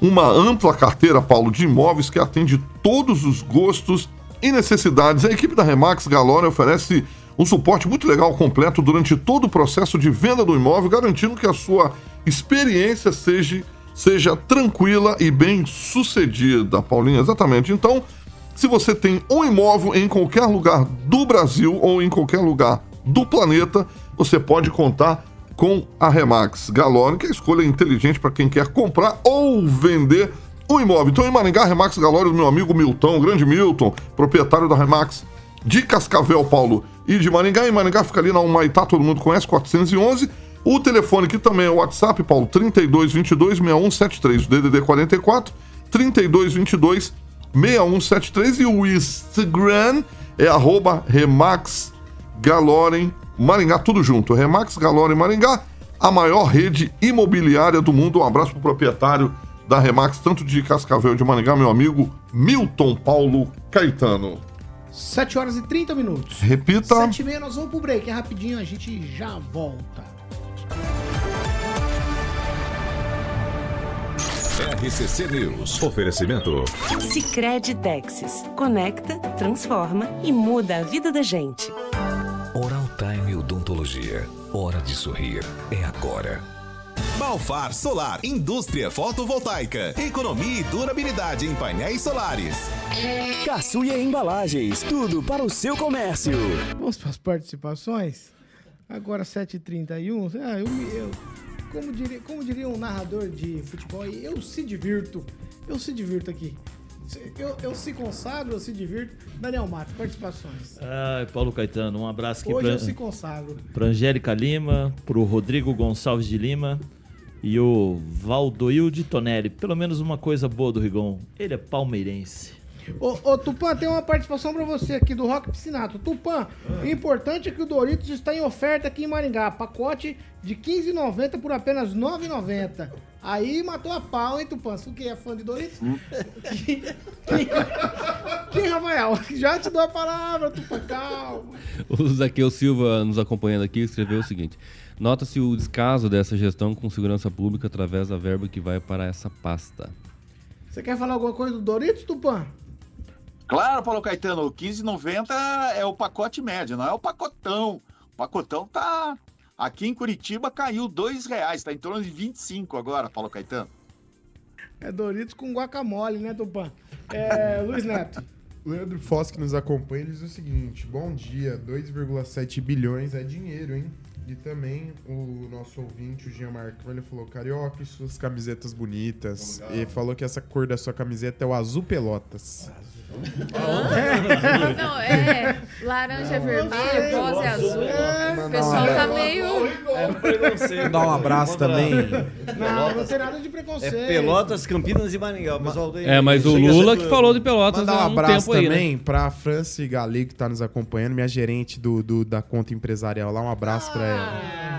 uma ampla carteira, Paulo, de imóveis que atende todos os gostos e necessidades. A equipe da Remax Galore oferece um suporte muito legal, completo, durante todo o processo de venda do imóvel, garantindo que a sua experiência seja, seja tranquila e bem sucedida, Paulinho. Exatamente. Então, se você tem um imóvel em qualquer lugar do Brasil ou em qualquer lugar do planeta, você pode contar com a Remax Galore, que é a escolha inteligente para quem quer comprar ou vender um imóvel. Então, em Maringá, Remax Galore do meu amigo Milton, o grande Milton, proprietário da Remax de Cascavel, Paulo, e de Maringá. Em Maringá fica ali na Humaitá, todo mundo conhece, 411. O telefone que também é o WhatsApp, Paulo, 3222 6173, o DDD 44 3222 6173 e o Instagram é arroba Remax Galoren Maringá, tudo junto. Remax Galoren Maringá, a maior rede imobiliária do mundo. Um abraço pro proprietário da Remax, tanto de Cascavel de Maringá, meu amigo Milton Paulo Caetano. 7 horas e 30 minutos. Repita. 7 e meia, nós vamos pro break. É rapidinho, a gente já volta. RCC News. Oferecimento. Sicredi Texas. Conecta, transforma e muda a vida da gente. Oral Time Odontologia. Hora de sorrir. É agora. Balfar Solar, indústria fotovoltaica, economia e durabilidade em painéis solares. Caçuia Embalagens, tudo para o seu comércio. Vamos para as participações? Agora 7h31. Ah, eu, eu, como, diria, como diria um narrador de futebol, eu se divirto. Eu se divirto aqui. Eu, eu se consagro, eu se divirto. Daniel Matos, participações. Ai, Paulo Caetano, um abraço aqui Hoje pra, eu se consagro. pra Angélica Lima, pro Rodrigo Gonçalves de Lima e o Valdoil de Tonelli. Pelo menos uma coisa boa do Rigon, ele é palmeirense. Ô, ô, Tupã, tem uma participação pra você aqui do Rock Piscinato. Tupã, o importante é que o Doritos está em oferta aqui em Maringá. Pacote de R$15,90 por apenas R$9,90. Aí matou a pau, hein, Tupã? Você que é fã de Doritos? [LAUGHS] Quem, quem, quem, Rafael? Já te dou a palavra, Tupã, calma. O Zaqueu Silva, nos acompanhando aqui, escreveu o seguinte: Nota-se o descaso dessa gestão com segurança pública através da verba que vai para essa pasta. Você quer falar alguma coisa do Doritos, Tupã? Claro, Paulo Caetano, o 15,90 é o pacote médio, não é o pacotão. O pacotão tá. Aqui em Curitiba caiu dois reais, tá em torno de 25 agora, Paulo Caetano. É Doritos com guacamole, né, Tupã? É, [LAUGHS] Luiz Neto. Leandro Foss, que nos acompanha, ele diz o seguinte: Bom dia, 2,7 bilhões é dinheiro, hein? E também o nosso ouvinte, o Jean Marcão, ele falou: Carioca e suas camisetas bonitas. E falou que essa cor da sua camiseta é o azul pelotas. Não, é [LAUGHS] laranja é vermelho, rosa é azul. O pessoal tá meio. Dar um abraço também. Não, não tem nada de É preconceito. Pelotas, Campinas e Maringá. O pessoal tem- É, mas o Lula que falou de Pelotas Mandar há um um abraço tempo aí, também né? pra Franci Gali, que tá nos acompanhando, minha gerente do, do- da conta empresarial lá. Um abraço pra ela.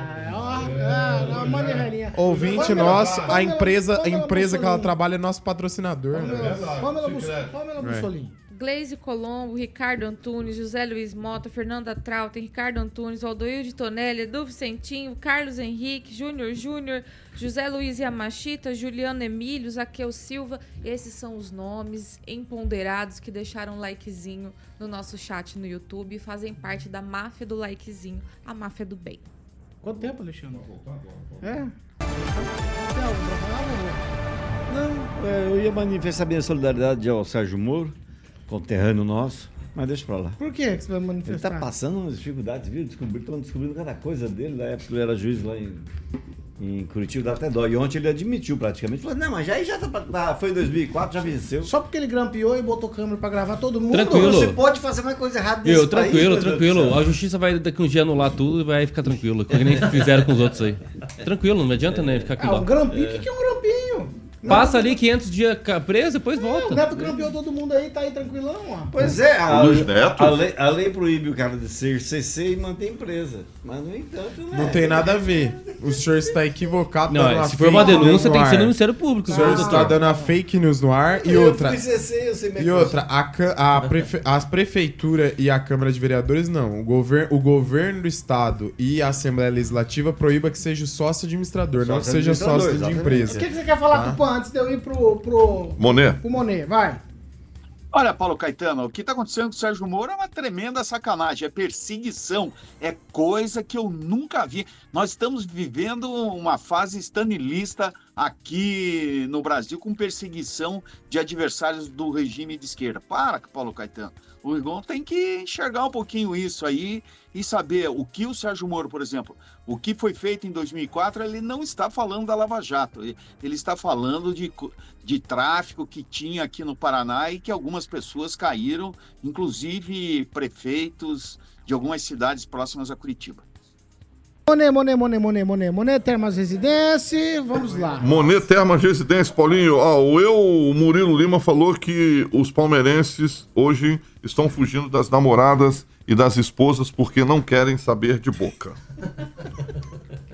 É, ó, é, uma maneirinha. Ouvinte Pamela- nosso, a Pamela- empresa, a empresa que ela Mussolini. trabalha é nosso patrocinador. né? Pamela Pamela Bussolini. Gleise Colombo, Ricardo Antunes, José Luiz Mota, Fernanda Trautem, Ricardo Antunes, Aldoil de Tonelli, Edu Vicentinho, Carlos Henrique, Júnior Júnior, José Luiz Yamashita, Juliano Emílio, Zaqueu Silva. Esses são os nomes empoderados que deixaram um likezinho no nosso chat no YouTube e fazem parte da máfia do likezinho, a máfia do bem. Quanto tempo, Alexandre? É? Tem algo pra falar, amor? Não, é, eu ia manifestar minha solidariedade ao Sérgio Moro, conterrâneo nosso, mas deixa pra lá. Por que que você vai Ele manifestar? tá passando umas dificuldades, viu? Descobri, estão descobrindo cada coisa dele, da época que ele era juiz lá em, em Curitiba, dá até dó. E ontem ele admitiu praticamente, falou, não, mas já, já tá, foi em 2004, já venceu. Só porque ele grampeou e botou câmera pra gravar todo mundo. Tranquilo. Você pode fazer uma coisa errada nesse Eu, tranquilo, país, tranquilo. A justiça vai daqui um dia anular tudo e vai ficar tranquilo. Que nem fizeram com os outros aí. Tranquilo, não adianta né, ficar aqui Ah, um grampinho? O que, que é um Passa ali 500 dias preso, depois O volta. Neto grampeou todo mundo aí, tá aí tranquilão, ó. Pois é, a, Luiz Neto? a lei, a lei proíbe o cara de ser CC e manter empresa. Mas, no entanto, né? Não tem nada a ver. O senhor está equivocado. Não, é, uma se for uma denúncia, tem que ser no. Ministério Público. O senhor né, está dando a fake news no ar. E Eu outra. fui CC, eu sei como é E outra, a, a prefe- as prefeitura e a Câmara de Vereadores não. O, gover o governo do estado e a Assembleia Legislativa proíba que seja sócio administrador, não que Sócio seja sócio de exatamente. O empresa. que, que você quer falar, Tá. Tupã, antes de eu ir pro, pro, Monet. pro Monet? Vai. Olha, Paulo Caetano, o que está acontecendo com o Sérgio Moro é uma tremenda sacanagem, é perseguição, é coisa que eu nunca vi. Nós estamos vivendo uma fase stanilista aqui no Brasil com perseguição de adversários do regime de esquerda. Para, Paulo Caetano. O Rigon tem que enxergar um pouquinho isso aí e saber o que o Sérgio Moro, por exemplo, o que foi feito em 2004, ele não está falando da Lava Jato, ele está falando de, de tráfico que tinha aqui no Paraná e que algumas pessoas caíram, inclusive prefeitos de algumas cidades próximas a Curitiba. Monet, Monet, Monet, Monet, Monet, Monet, Termas Residência, vamos lá. Monet Termas Residência, Paulinho. Ó, o eu, o Murilo Lima, falou que os palmeirenses hoje estão fugindo das namoradas e das esposas porque não querem saber de boca.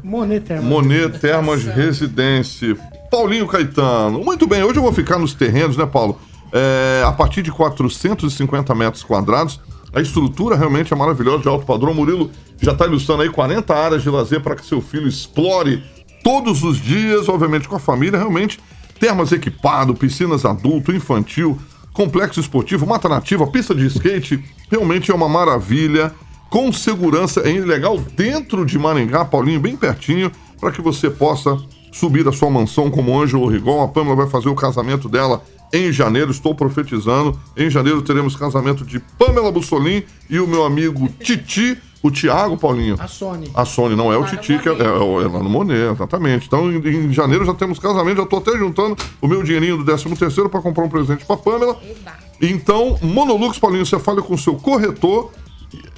Monet Termas. Monet Termas Residência. Paulinho Caetano. Muito bem, hoje eu vou ficar nos terrenos, né, Paulo? É, a partir de 450 metros quadrados. A estrutura realmente é maravilhosa, de alto padrão. Murilo já está ilustrando aí 40 áreas de lazer para que seu filho explore todos os dias, obviamente com a família. Realmente, termas equipado, piscinas adulto, infantil, complexo esportivo, mata nativa, pista de skate. Realmente é uma maravilha com segurança, é legal dentro de Maringá, Paulinho, bem pertinho, para que você possa subir a sua mansão como Ângelo Rigon. A Pâmela vai fazer o casamento dela em janeiro, estou profetizando. Em janeiro teremos casamento de Pamela Bussolin e o meu amigo Titi, O Thiago, Paulinho. A Sony. A Sony não é o Lá no Titi, que é, é, é lá no Monet, exatamente. Então, em, em janeiro já temos casamento, já tô até juntando o meu dinheirinho do 13 terceiro para comprar um presente pra Pamela. Então, Monolux, Paulinho, você fala com o seu corretor.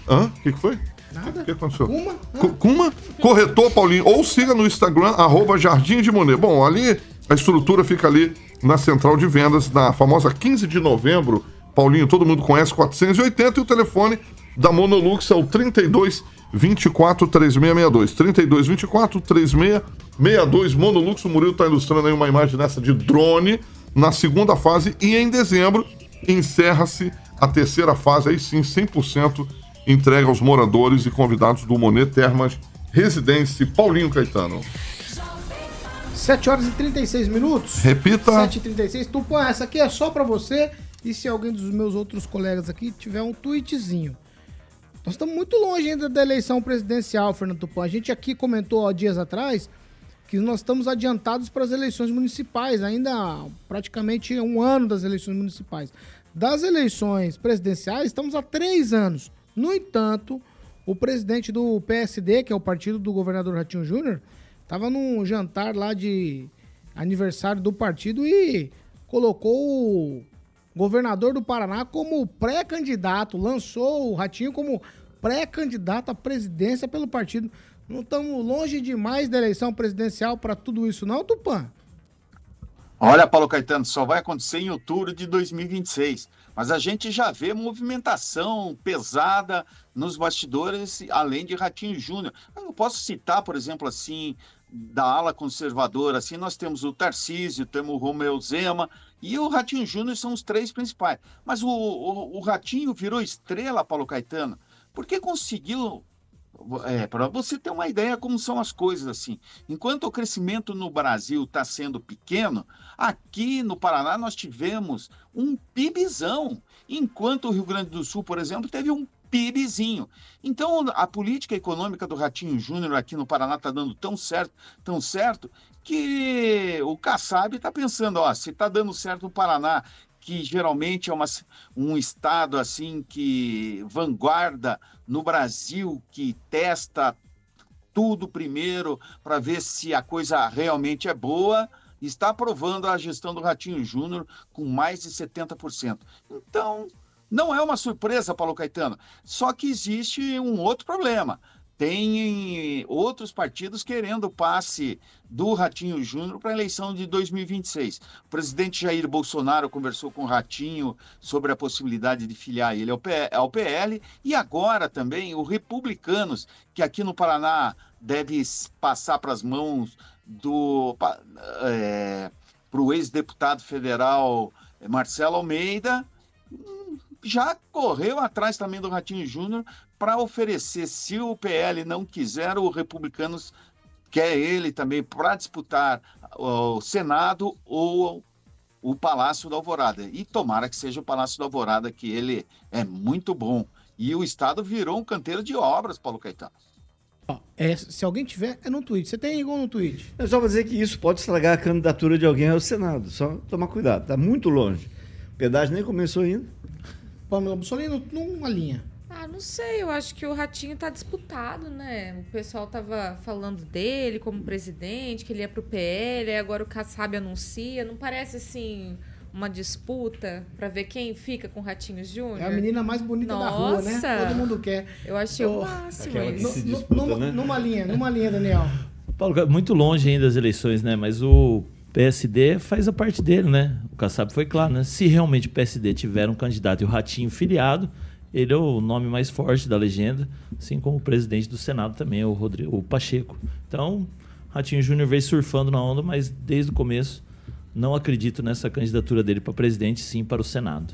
Hã? O que, que foi? Nada. O que aconteceu? Uma? Co- Cuma? Corretor Paulinho. Ou siga no Instagram, arroba Jardim de Monet. Bom, ali a estrutura fica ali na central de vendas, na famosa 15 de novembro. Paulinho, todo mundo conhece, 480. E o telefone da Monolux é o 32 24 3662. 32 24 3662. Monolux, o Murilo está ilustrando aí uma imagem dessa de drone na segunda fase. E em dezembro encerra-se a terceira fase, aí sim, 100% entrega aos moradores e convidados do Monet Termas Residência Paulinho Caetano. 7 horas e 36 minutos. Repita. 7 e 36 Tupã, essa aqui é só pra você. E se alguém dos meus outros colegas aqui tiver um tweetzinho. Nós estamos muito longe ainda da eleição presidencial, Fernando Tupã. A gente aqui comentou há dias atrás que nós estamos adiantados para as eleições municipais, ainda há praticamente um ano das eleições municipais. Das eleições presidenciais, estamos há três anos. No entanto, o presidente do PSD, que é o partido do governador Ratinho Júnior, estava num jantar lá de aniversário do partido e colocou o governador do Paraná como pré-candidato, lançou o Ratinho como pré-candidato à presidência pelo partido. Não estamos longe demais da eleição presidencial para tudo isso, não, Tupã? Olha, Paulo Caetano, só vai acontecer em outubro de 2026. Mas a gente já vê movimentação pesada nos bastidores, além de Ratinho Júnior. Eu posso citar, por exemplo, assim, da ala conservadora, assim, nós temos o Tarcísio, temos o Romeu Zema e o Ratinho Júnior são os três principais. Mas o, o, o Ratinho virou estrela, Paulo Caetano, porque conseguiu é, para você ter uma ideia como são as coisas assim. Enquanto o crescimento no Brasil está sendo pequeno, aqui no Paraná nós tivemos um PIBzão, enquanto o Rio Grande do Sul, por exemplo, teve um PIBzinho. Então, a política econômica do Ratinho Júnior aqui no Paraná está dando tão certo, tão certo, que o Kassab está pensando, ó, se está dando certo no Paraná, que geralmente é uma, um estado assim que vanguarda no Brasil, que testa tudo primeiro para ver se a coisa realmente é boa, está aprovando a gestão do Ratinho Júnior com mais de 70%. Então, não é uma surpresa, Paulo Caetano. Só que existe um outro problema. Tem outros partidos querendo o passe do Ratinho Júnior para a eleição de 2026. O presidente Jair Bolsonaro conversou com o Ratinho sobre a possibilidade de filiar ele ao PL e agora também o Republicanos, que aqui no Paraná deve passar para as mãos do é, para o ex-deputado federal eh, Marcelo Almeida, já correu atrás também do Ratinho Júnior para oferecer, se o PL não quiser, o Republicanos quer ele também para disputar o Senado ou o Palácio da Alvorada. E tomara que seja o Palácio da Alvorada, que ele é muito bom. E o Estado virou um canteiro de obras, Paulo Caetano. Ó, é, se alguém tiver, é no tweet. Você tem igual no tweet. É só pra dizer que isso pode estragar a candidatura de alguém ao Senado. Só tomar cuidado. Tá muito longe. O pedágio nem começou ainda. Pamela Bussolini, numa linha. Ah, não sei, eu acho que o Ratinho tá disputado, né? O pessoal tava falando dele como presidente, que ele ia pro PL, aí agora o Kassab anuncia. Não parece assim uma disputa pra ver quem fica com o Ratinho Júnior? É a menina mais bonita da rua, né? Nossa! Todo mundo quer. Eu achei o máximo aquela que isso. se disputa, numa, né? numa linha, numa linha, Daniel. Paulo, Ca- muito longe ainda das eleições, né? Mas o PSD faz a parte dele, né? O Kassab foi claro, né? Se realmente o PSD tiver um candidato e o Ratinho filiado, ele é o nome mais forte da legenda, assim como o presidente do Senado também, o, Rodrigo, o Pacheco. Então, Ratinho Júnior veio surfando na onda, mas desde o começo não acredito nessa candidatura dele para presidente, sim para o Senado.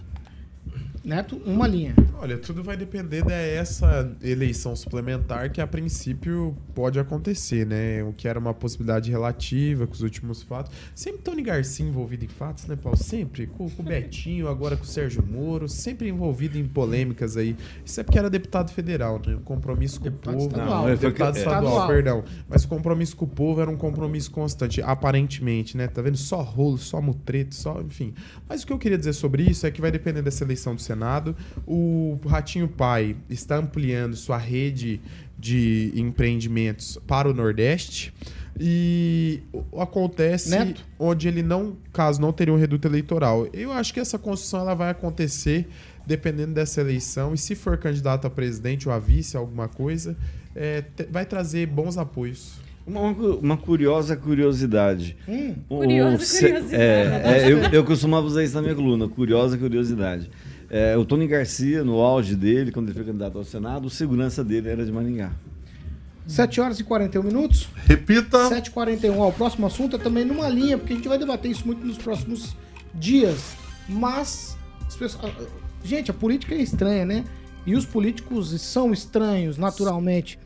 Neto, uma linha. Olha, tudo vai depender dessa eleição suplementar que a princípio pode acontecer, né? O que era uma possibilidade relativa com os últimos fatos. Sempre Tony Garcia envolvido em fatos, né, Paulo? Sempre. Com, com o Betinho, agora com o Sérgio Moro, sempre envolvido em polêmicas aí. Isso é porque era deputado federal, né? O compromisso com o povo. estadual. Não, deputado é. estadual, Estadual. perdão. Mas o compromisso com o povo era um compromisso constante, aparentemente, né? Tá vendo? Só rolo, só mutreto, só, enfim. Mas o que eu queria dizer sobre isso é que vai depender dessa eleição do Senado. O Ratinho Pai está ampliando sua rede de empreendimentos para o Nordeste. E acontece Neto? onde ele não, caso não teria um reduto eleitoral. Eu acho que essa construção ela vai acontecer dependendo dessa eleição. E se for candidato a presidente ou a vice, alguma coisa, é, vai trazer bons apoios. Uma, uma- curiosa curiosidade. Hum, Curiosa curiosidade. É, é, eu, eu costumava usar isso na minha coluna, curiosa curiosidade. É, o Tony Garcia, no auge dele, quando ele foi candidato ao Senado, o segurança dele era de Maringá. 7 horas e 41 minutos. Repita. 7h41. Ó, o próximo assunto é também numa linha, porque a gente vai debater isso muito nos próximos dias. Mas, as pessoas- gente, a política é estranha, né? E os políticos são estranhos, naturalmente.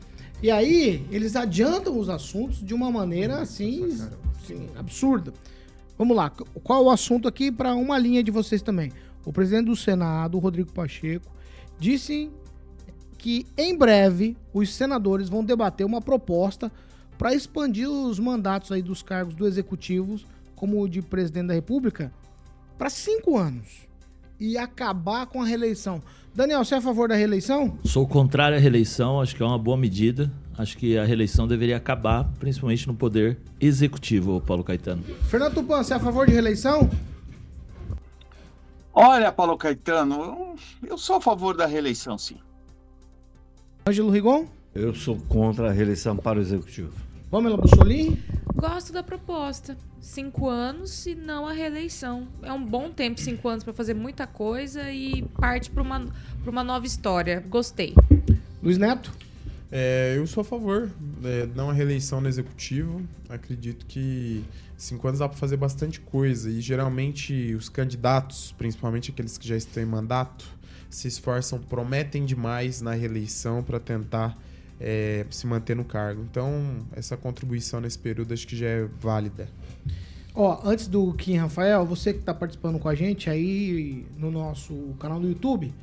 E aí, eles adiantam os assuntos de uma maneira assim, assim, absurda. Vamos lá, qual o assunto aqui para uma linha de vocês também? O presidente do Senado, Rodrigo Pacheco, disse que em breve os senadores vão debater uma proposta para expandir os mandatos aí dos cargos do executivo, como o de presidente da República, para cinco anos e acabar com a reeleição. Daniel, você é a favor da reeleição? Sou contrário à reeleição, acho que é uma boa medida. Acho que a reeleição deveria acabar, principalmente no poder executivo, Paulo Caetano. Fernando Tupan, você é a favor de reeleição? Olha, Paulo Caetano, eu- sou a favor da reeleição, sim. Ângelo Rigon? Eu sou contra a reeleição para o Executivo. Pamela Bussolini? Gosto da proposta. Cinco anos e não a reeleição. É um bom tempo, cinco anos, para fazer muita coisa e parte para uma, pra uma nova história. Gostei. Luiz Neto? É, eu sou a favor, é, não a reeleição no executivo. Acredito que cinco anos dá para fazer bastante coisa. E geralmente os candidatos, principalmente aqueles que já estão em mandato, se esforçam, prometem demais na reeleição para tentar é, se manter no cargo. Então, essa contribuição nesse período acho que já é válida. Ó, antes do Kim Rafael, você que tá participando com a gente aí no nosso canal do YouTube,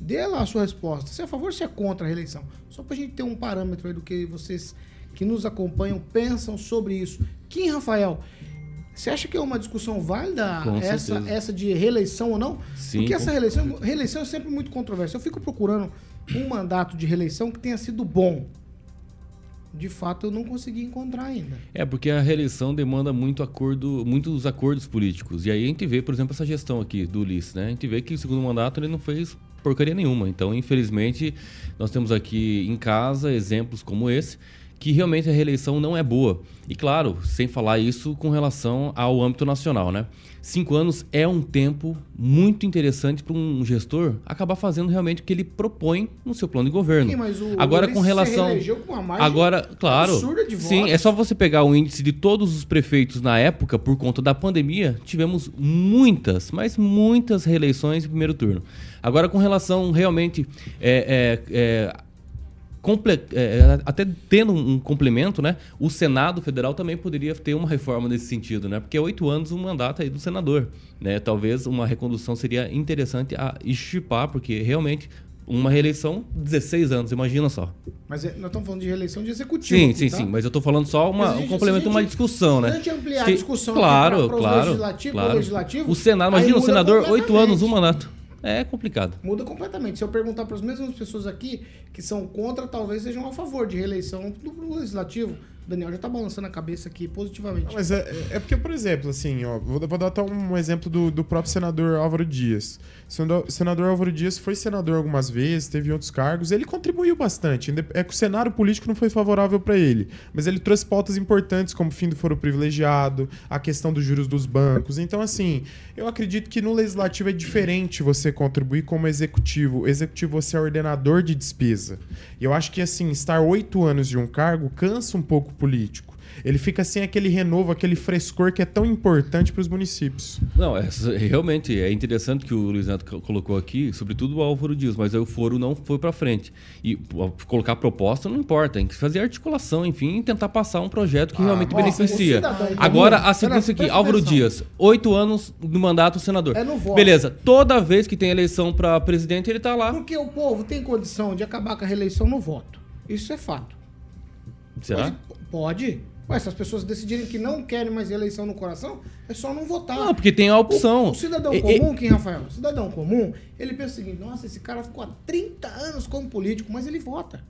dê lá a sua resposta. Se é a favor ou se é contra a reeleição? Só pra gente ter um parâmetro aí do que vocês que nos acompanham pensam sobre isso. Kim Rafael, você acha que é uma discussão válida Com essa, certeza. essa de reeleição ou não? Sim, Porque essa reeleição, reeleição é sempre muito controversa. Eu fico procurando um mandato de reeleição que tenha sido bom. De fato, eu não consegui encontrar ainda. É, porque a reeleição demanda muito acordo, muitos acordos políticos. E aí a gente vê, por exemplo, essa gestão aqui do Ulisses, né? A gente vê que o segundo mandato ele não fez porcaria nenhuma. Então, infelizmente, nós temos aqui em casa exemplos como esse, que realmente a reeleição não é boa. E claro, sem falar isso com relação ao âmbito nacional, né? Cinco anos é um tempo muito interessante para um gestor acabar fazendo realmente o que ele propõe no seu plano de governo. Sim, mas o Agora, Ulisses com se relação. reelegeu com uma margem Agora, claro. absurda de Sim, votos. é só você pegar o índice de todos os prefeitos na época, por conta da pandemia, tivemos muitas, mas muitas reeleições em primeiro turno. Agora, com relação realmente. É, é, é, comple- é, até tendo um complemento, né? O Senado Federal também poderia ter uma reforma nesse sentido, né? Porque é oito anos um mandato aí do senador, né? Talvez uma recondução seria interessante a estipar, porque realmente uma reeleição 16 anos, imagina só. Mas é- nós estamos falando de reeleição de executivo. Sim, aqui, sim, tá? sim, mas eu tô falando só uma, a um gente- complemento, a uma gente- discussão, se a né? gente ampliar a discussão claro, pros claro, legislativo, claro. legislativo, o Senado, imagina o senador, oito anos, um mandato. É complicado. Muda completamente. Se eu perguntar para as mesmas pessoas aqui que são contra, talvez sejam a favor de reeleição do legislativo. O Daniel já tá balançando a cabeça aqui positivamente. Não, mas é, é- é porque, por exemplo, assim, ó, vou, vou dar até um exemplo do, do próprio senador Álvaro Dias. Senador, Álvaro Dias foi senador algumas vezes, teve outros cargos, ele contribuiu bastante. É que o cenário político não foi favorável para ele, mas ele trouxe pautas importantes como o fim do foro privilegiado, a questão dos juros dos bancos. Então, assim, eu acredito que no legislativo é diferente você contribuir como executivo. O executivo você é ordenador de despesa. E eu acho que, assim, estar oito anos de um cargo cansa um pouco o político. Ele fica sem aquele renovo, aquele frescor que é tão importante para os municípios. Não, é, realmente é interessante que o Luiz Neto co- colocou aqui, sobretudo o Álvaro Dias, mas aí o foro não foi para frente. E colocar proposta não importa, tem que fazer articulação, enfim, e tentar passar um projeto que realmente ó, beneficia. então, Agora, a sequência aqui, atenção. Álvaro Dias, oito anos do mandato senador. É no voto. Beleza, toda vez que tem eleição para presidente, ele tá lá. Porque o povo tem condição de acabar com a reeleição no voto. Isso é fato. Será? Pode. pode. Ué, se as pessoas decidirem que não querem mais eleição no coração, é só não votar. Não, porque tem a opção. O, o cidadão E- comum, quem, Rafael? O cidadão comum, ele pensa o seguinte: nossa, esse cara ficou há 30 anos como político, mas ele vota.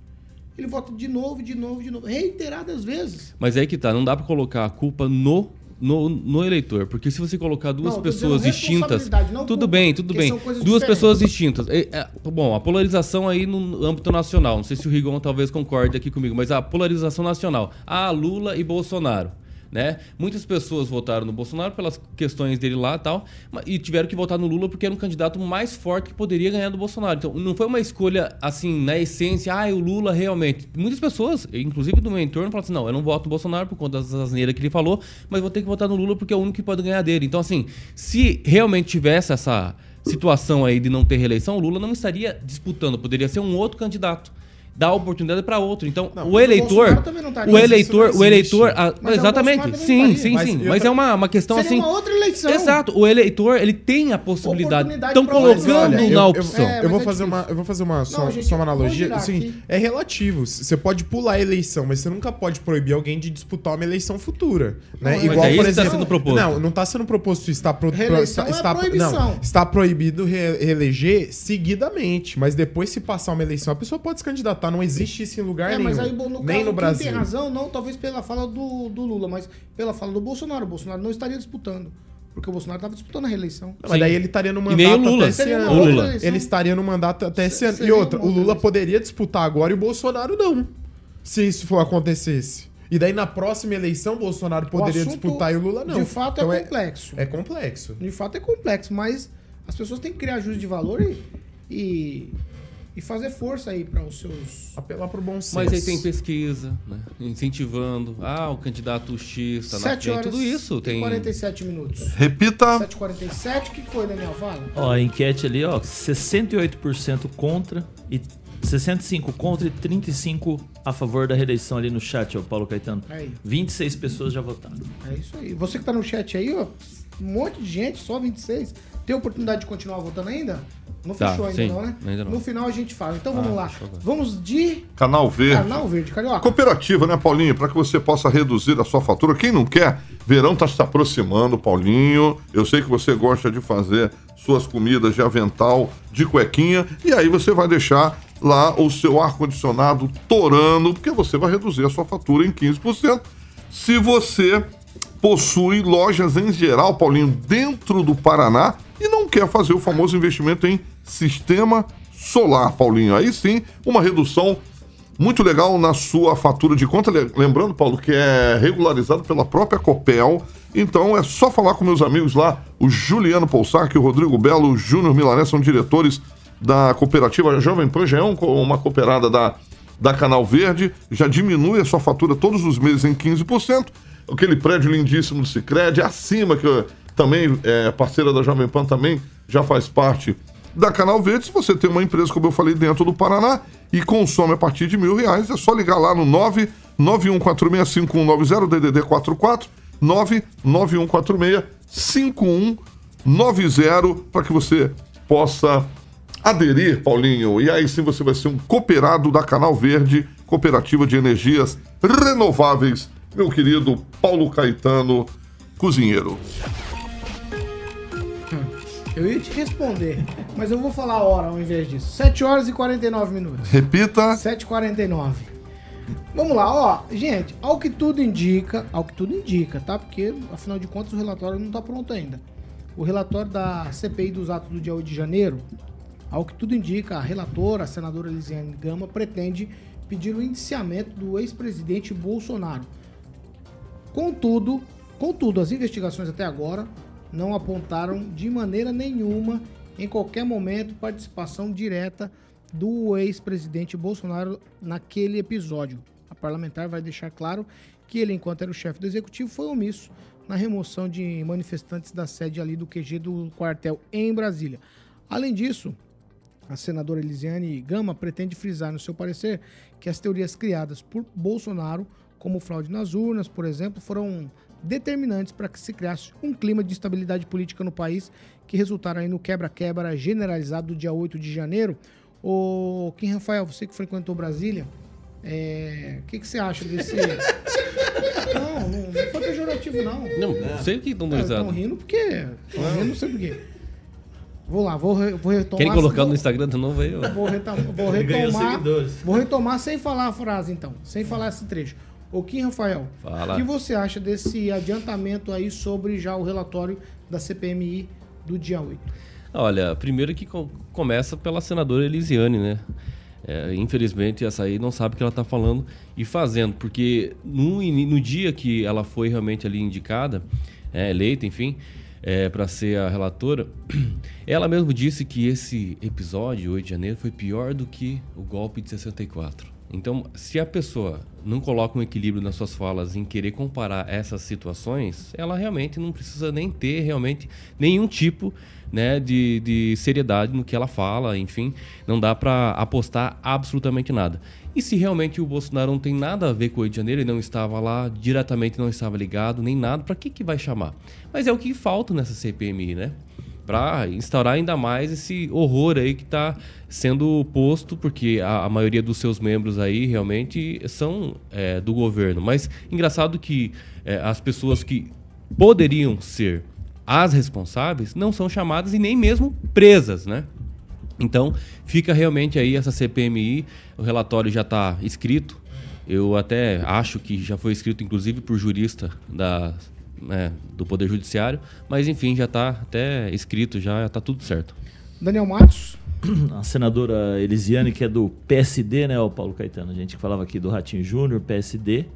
Ele vota de novo, de novo, de novo, reiteradas vezes. Mas é aí que tá, não dá pra colocar a culpa no, no, no eleitor. Porque se você colocar duas Não, pessoas distintas. não Tudo bem, tudo bem. Duas diferentes. pessoas distintas. É, é, bom, a polarização aí no âmbito nacional. Não sei se o Rigon talvez concorde aqui comigo, mas a polarização nacional. Ah, Lula e Bolsonaro. Né? Muitas pessoas votaram no Bolsonaro pelas questões dele lá e tal, e tiveram que votar no Lula porque era um candidato mais forte que poderia ganhar do Bolsonaro. Então, não foi uma escolha assim, na essência, ah, o Lula realmente. Muitas pessoas, inclusive do meu entorno, falam assim: não, eu não voto no Bolsonaro por conta das asneiras que ele falou, mas vou ter que votar no Lula porque é o único que pode ganhar dele. Então, assim, se realmente tivesse essa situação aí de não ter reeleição, o Lula não estaria disputando, poderia ser um outro candidato. A oportunidade para outro. Então, Não, o o eleitor. O Mas isso eleitor, não o eleitor. existe. ah, Mas é o exatamente. Sim, sim, estaria. sim. Mas Mas, é uma, uma questão Seria assim. uma outra eleição. Exato. O eleitor, ele tem a possibilidade. Estão colocando. Olha, na eu, opção. Eu, É, eu vou é fazer difícil. uma, eu vou fazer uma só, Não, gente, só uma analogia. Assim, aqui. é relativo. Você pode pular a eleição, mas você nunca pode proibir alguém de disputar uma eleição futura, né? Não, mas é isso que tá sendo proposto. Não, não está sendo proposto. Está, pro, está, é está- não, está proibido re- reeleger seguidamente, mas depois se passar uma eleição, a pessoa pode se candidatar. Não existe isso em lugar É, nenhum. mas aí, no caso, nem no quem Brasil. tem razão, não talvez pela fala do, do Lula, mas pela fala do Bolsonaro. O Bolsonaro não estaria disputando. Porque o Bolsonaro estava disputando a reeleição. Não, mas daí ele estaria no E nem o mandato Lula. até esse ano. Lula. Ele estaria no mandato até esse Se- ano. E outra, o Lula poderia disputar agora e o Bolsonaro não. Se isso for acontecesse. E daí na próxima eleição o Bolsonaro poderia disputar e o Lula não. De fato Então é complexo. É complexo. De fato é complexo, mas as pessoas têm que criar juízo de valor e, e, e fazer força aí para os seus. Apelar pro bom senso. Mas aí tem pesquisa, né? Incentivando. Ah, o candidato X está na 7 frente. horas Tudo isso e tem. 47 minutos. Repita. 7h47, o que foi, Daniel? Fala. Ó, a enquete ali, ó, 68% contra e 65 contra e 35 a favor da reeleição ali no chat, ó, Paulo Caetano. Aí. 26 pessoas já votaram. É isso aí. Você que tá no chat aí, ó, um monte de gente, só 26. Tem oportunidade de continuar votando ainda? Não Tá, fechou ainda sim, não, né? ainda não. No final a gente fala. Então vamos Ah, lá. Vamos de Canal Verde. Canal Verde, Carioca. Cooperativa, né, Paulinho? Para que você possa reduzir a sua fatura. Quem não quer, verão tá se aproximando, Paulinho. Eu sei que você gosta de fazer suas comidas de avental, de cuequinha, e aí você vai deixar lá o seu ar-condicionado torando, porque você vai reduzir a sua fatura em 15%. Se você possui lojas em geral, Paulinho, dentro do Paraná e não quer fazer o famoso investimento em sistema solar, Paulinho. Aí sim, uma redução muito legal na sua fatura de conta. Le- Lembrando, Paulo, que é regularizado pela própria Copel. Então é só falar com meus amigos lá, o Juliano Poussac, o Rodrigo Belo, o Júnior Milané, são diretores da cooperativa Jovem Pan, já é um uma cooperada da, da Canal Verde, já diminui a sua fatura todos os meses em 15%. Aquele prédio lindíssimo do Cicred, acima, que também é parceira da Jovem Pan, também já faz parte da Canal Verde. Se você tem uma empresa, como eu falei, dentro do Paraná e consome a partir de mil reais, é só ligar lá no 991465190 DDD 44 991465190 para que você possa aderir, Paulinho. E aí sim você vai ser um cooperado da Canal Verde, Cooperativa de Energias Renováveis, meu querido Paulo Caetano, cozinheiro. Eu ia te responder, mas eu vou falar a hora ao invés disso. 7 horas e 49 minutos. Repita. 7h49. Vamos lá, ó. Gente, ao que tudo indica, ao que tudo indica, tá? Porque, afinal de contas, o relatório não tá pronto ainda. O relatório da CPI dos atos do dia 8 de janeiro, ao que tudo indica, a relatora, a senadora Elisiane Gama, pretende pedir o indiciamento do ex-presidente Bolsonaro. Contudo, contudo, as investigações até agora não apontaram de maneira nenhuma, em qualquer momento, participação direta do ex-presidente Bolsonaro naquele episódio. A parlamentar vai deixar claro que ele, enquanto era o chefe do executivo, foi omisso na remoção de manifestantes da sede ali do QG do quartel em Brasília. Além disso, a senadora Elisiane Gama pretende frisar no seu parecer que as teorias criadas por Bolsonaro, como fraude nas urnas, por exemplo, foram determinantes para que se criasse um clima de instabilidade política no país que resultaram aí no quebra-quebra generalizado do dia 8 de janeiro. O Kim Rafael, você que frequentou Brasília, é, o que, que você acha desse, [LAUGHS] Não, não, não foi pejorativo, não. Não, sei que estão dando Estão rindo porque. Estão rindo, não sei por quê. Vou lá, vou, re- vou retomar. Querem colocar no Instagram de novo aí? ó? Vou, retom- vou retomar. Vou retomar sem falar a frase, então. Sem falar esse trecho. O Kim Rafael, Fala. o que você acha desse adiantamento aí sobre já o relatório da CPMI do dia 8? Olha, primeiro que co- começa pela senadora Elisiane, né? É, infelizmente, essa aí não sabe o que ela está falando e fazendo, porque no, no dia que ela foi realmente ali indicada, é, eleita, enfim, para ser a relatora, [CLEARS THROAT] ela mesmo disse que esse episódio, 8 de janeiro, foi pior do que o golpe de 64. Então, se a pessoa não coloca um equilíbrio nas suas falas em querer comparar essas situações, ela realmente não precisa nem ter realmente nenhum tipo né, de, de seriedade no que ela fala, enfim, não dá para apostar absolutamente nada. E se realmente o Bolsonaro não tem nada a ver com o 8 de janeiro, ele não estava lá, diretamente não estava ligado, nem nada, para que, que vai chamar? Mas é o que falta nessa CPMI, né? Para instaurar ainda mais esse horror aí que está sendo posto, porque a, a maioria dos seus membros aí realmente são é, do governo. Mas engraçado que é, as pessoas que poderiam ser as responsáveis não são chamadas e nem mesmo presas, né? Então fica realmente aí essa CPMI, o relatório já está escrito. Eu até acho que já foi escrito, inclusive, por jurista da, né, do Poder Judiciário, mas enfim, já está até escrito, já está tudo certo. Daniel Matos. [CLEARS THROAT] A senadora Elisiane, que é do PSD, né, o Paulo Caetano? A gente que falava aqui do Ratinho Júnior, PSD,